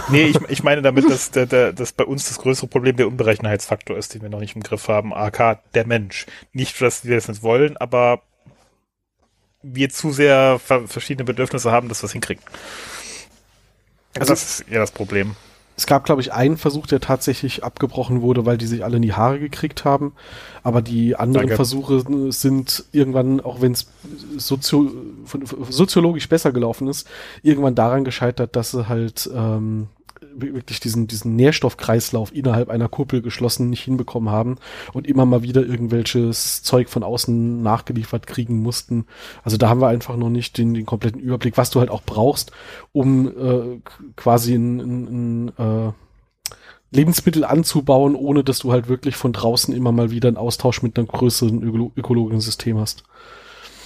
Nee, ich, ich meine damit, dass, der, der, dass bei uns das größere Problem der Unberechenheitsfaktor ist, den wir noch nicht im Griff haben. AK, der Mensch. Nicht, dass wir das nicht wollen, aber wir zu sehr ver verschiedene Bedürfnisse haben, dass wir es hinkriegen. Also- das ist eher das Problem. Es gab, glaube ich, einen Versuch, der tatsächlich abgebrochen wurde, weil die sich alle in die Haare gekriegt haben. Aber die anderen Danke. Versuche sind irgendwann, auch wenn es sozio soziologisch besser gelaufen ist, irgendwann daran gescheitert, dass sie halt ähm, wirklich diesen, diesen Nährstoffkreislauf innerhalb einer Kuppel geschlossen nicht hinbekommen haben und immer mal wieder irgendwelches Zeug von außen nachgeliefert kriegen mussten. Also da haben wir einfach noch nicht den, den kompletten Überblick, was du halt auch brauchst, um äh, quasi ein, ein, ein äh, Lebensmittel anzubauen, ohne dass du halt wirklich von draußen immer mal wieder einen Austausch mit einem größeren ökolo ökologischen System hast.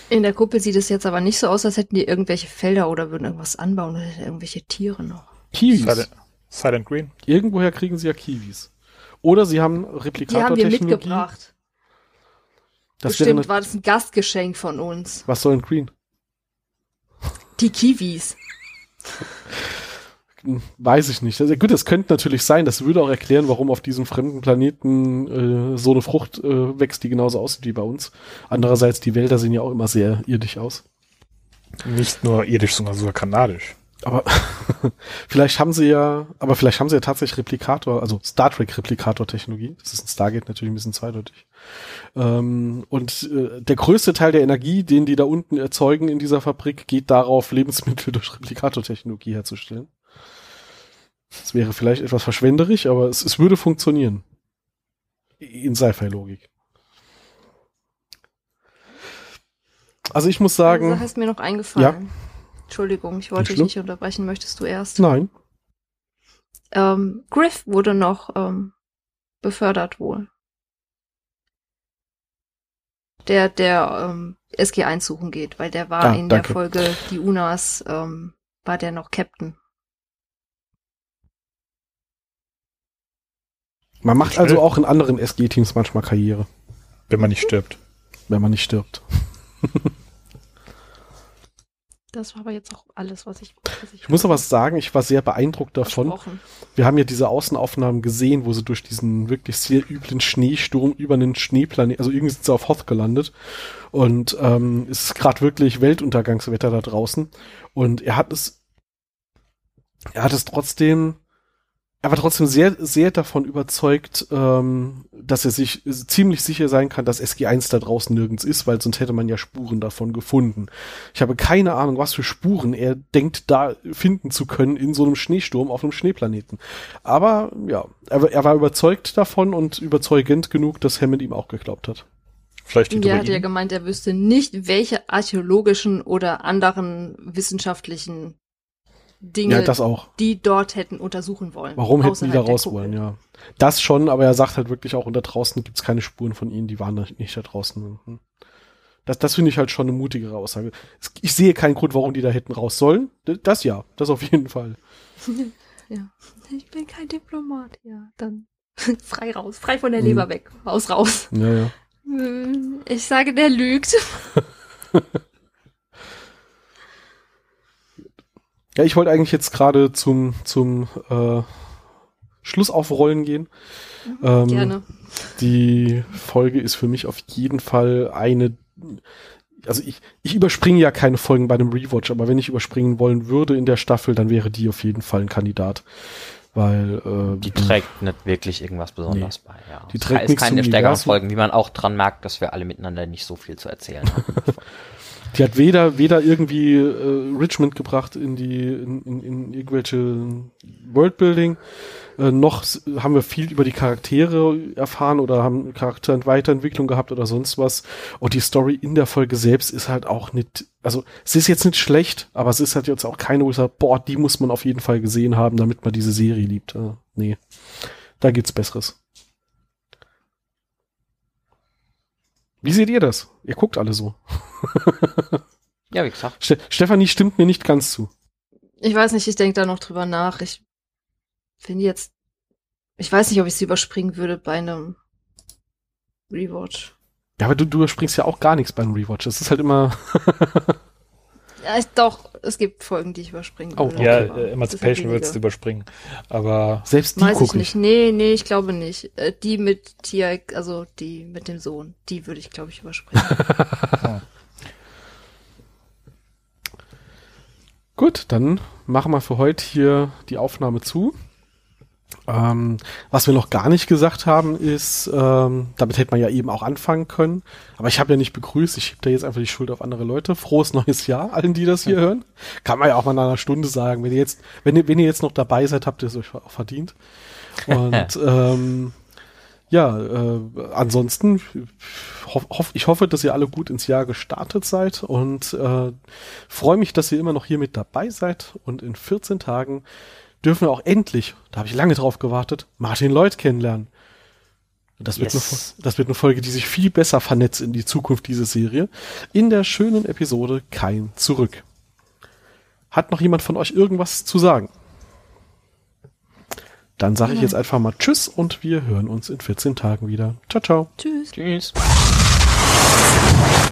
In der Kuppel sieht es jetzt aber nicht so aus, als hätten die irgendwelche Felder oder würden irgendwas anbauen oder irgendwelche Tiere noch. Kiwis. Silent, Green. Irgendwoher kriegen sie ja Kiwis. Oder sie haben Die haben wir Replikatortechnologie. mitgebracht. Das Bestimmt eine, war das ein Gastgeschenk von uns. was soll ein Green? Die Kiwis. Weiß ich nicht. Also, gut, das könnte natürlich sein. Das würde auch erklären, warum auf diesem fremden Planeten äh, so eine Frucht äh, wächst, die genauso aussieht wie bei uns. Andererseits, die Wälder sehen ja auch immer sehr irdisch aus. Nicht nur irdisch, sondern sogar kanadisch. Aber vielleicht haben sie ja, aber vielleicht haben sie ja tatsächlich Replikator, also Star Trek Replikator-Technologie. Das ist ein Stargate natürlich ein bisschen zweideutig. Ähm, und äh, der größte Teil der Energie, den die da unten erzeugen in dieser Fabrik, geht darauf, Lebensmittel durch Replikator-Technologie herzustellen. Das wäre vielleicht etwas verschwenderisch, aber es, es würde funktionieren. In Sci-Fi-Logik. Also ich muss sagen, Sache ist mir noch eingefallen. Entschuldigung, ich wollte dich nicht unterbrechen. Möchtest du erst? nein. Ähm, Griff wurde noch ähm, befördert wohl. Der, der ähm, SG1 suchen geht, weil der war Ah, in danke. der Folge Die Unas, ähm, war der noch Captain. Man macht also auch in anderen SG-Teams manchmal Karriere, Wenn man nicht stirbt. wenn man nicht stirbt. Das war aber jetzt auch alles, was ich. Was Ich muss aber sagen, ich war sehr beeindruckt davon. Wir haben ja diese Außenaufnahmen gesehen, wo sie durch diesen wirklich sehr üblen Schneesturm über einen Schneeplanet, also irgendwie sind sie auf Hoth gelandet. Und ähm, es ist gerade wirklich Weltuntergangswetter da draußen. Und er hat es, er hat es trotzdem er war trotzdem sehr, sehr davon überzeugt, ähm, dass er sich ziemlich sicher sein kann, dass SG1 da draußen nirgends ist, weil sonst hätte man ja Spuren davon gefunden. Ich habe keine Ahnung, was für Spuren er denkt, da finden zu können in so einem Schneesturm auf einem Schneeplaneten. Aber ja, er, er war überzeugt davon und überzeugend genug, dass Hammond ihm auch geglaubt hat. Vielleicht die Ja, hat ja gemeint, er wüsste nicht, welche archäologischen oder anderen wissenschaftlichen Dinge, Ja, das auch. die dort hätten untersuchen wollen. Warum hätten die da der raus wollen, ja. Das schon, aber er sagt halt wirklich auch, und da draußen gibt's keine Spuren von ihnen, die waren da nicht da draußen. Mhm. Das, das finde ich halt schon eine mutigere Aussage. Es- Ich sehe keinen Grund, warum die da hätten raus sollen. Das ja, das auf jeden Fall. Ja. Ich bin kein Diplomat, ja. Dann frei raus, frei von der Mhm. Leber weg. Raus, raus. Ja, ja. Hm, Ich sage, der lügt. Ja, ich wollte eigentlich jetzt gerade zum, zum äh, Schluss aufrollen gehen. Ähm, Gerne. Die Folge ist für mich auf jeden Fall eine. Also ich, ich überspringe ja keine Folgen bei einem Rewatch, aber wenn ich überspringen wollen würde in der Staffel, dann wäre die auf jeden Fall ein Kandidat. Weil äh, Die trägt nicht wirklich irgendwas Besonderes bei, ja. Die Es trägt ist nichts keine der stärkeren. Folgen, wie man auch dran merkt, dass wir alle miteinander nicht so viel zu erzählen haben. Die hat weder, weder irgendwie äh, Richmond gebracht in die, in, in, in irgendwelche Worldbuilding, äh, noch haben wir viel über die Charaktere erfahren oder haben Charakterweiterentwicklung gehabt oder sonst was. Und die Story in der Folge selbst ist halt auch nicht, also es ist jetzt nicht schlecht, aber es ist halt jetzt auch keine, wo ich sage, boah, die muss man auf jeden Fall gesehen haben, damit man diese Serie liebt. Äh, nee, da gibt's Besseres. Wie seht ihr das? Ihr guckt alle so. ja, wie gesagt. Ste Stefanie stimmt mir nicht ganz zu. Ich weiß nicht, ich denke da noch drüber nach. Ich finde jetzt, ich weiß nicht, ob ich sie überspringen würde bei einem Rewatch. Ja, aber du, du überspringst ja auch gar nichts beim Rewatch. Das ist halt immer. Ja, ich, doch, es gibt Folgen, die ich überspringen Oh, würde. Ja, aber äh, das Emancipation würdest du überspringen. Aber Selbst die Weiß ich gucke nicht. ich. Nee, nee, ich glaube nicht. Äh, Die mit Tia, also die mit dem Sohn, die würde ich, glaube ich, überspringen. Gut, dann machen wir für heute hier die Aufnahme zu. Ähm, was wir noch gar nicht gesagt haben, ist, ähm, damit hätte man ja eben auch anfangen können. Aber ich habe ja nicht begrüßt. Ich schiebe da jetzt einfach die Schuld auf andere Leute. Frohes neues Jahr, allen, die das hier hören. Kann man ja auch mal nach einer Stunde sagen. Wenn ihr jetzt, wenn ihr, wenn ihr jetzt noch dabei seid, habt ihr es euch auch verdient. Und ähm, ja, äh, ansonsten hoff, ich hoffe, dass ihr alle gut ins Jahr gestartet seid und äh, freue mich, dass ihr immer noch hier mit dabei seid. Und in 14 Tagen dürfen wir auch endlich, da habe ich lange drauf gewartet, Martin Lloyd kennenlernen. Das wird, Yes. eine, das wird eine Folge, die sich viel besser vernetzt in die Zukunft dieser Serie. In der schönen Episode Kein Zurück. Hat noch jemand von euch irgendwas zu sagen? Dann sage ich jetzt einfach mal Tschüss und wir hören uns in 14 Tagen wieder. Ciao, ciao. Tschüss. Tschüss.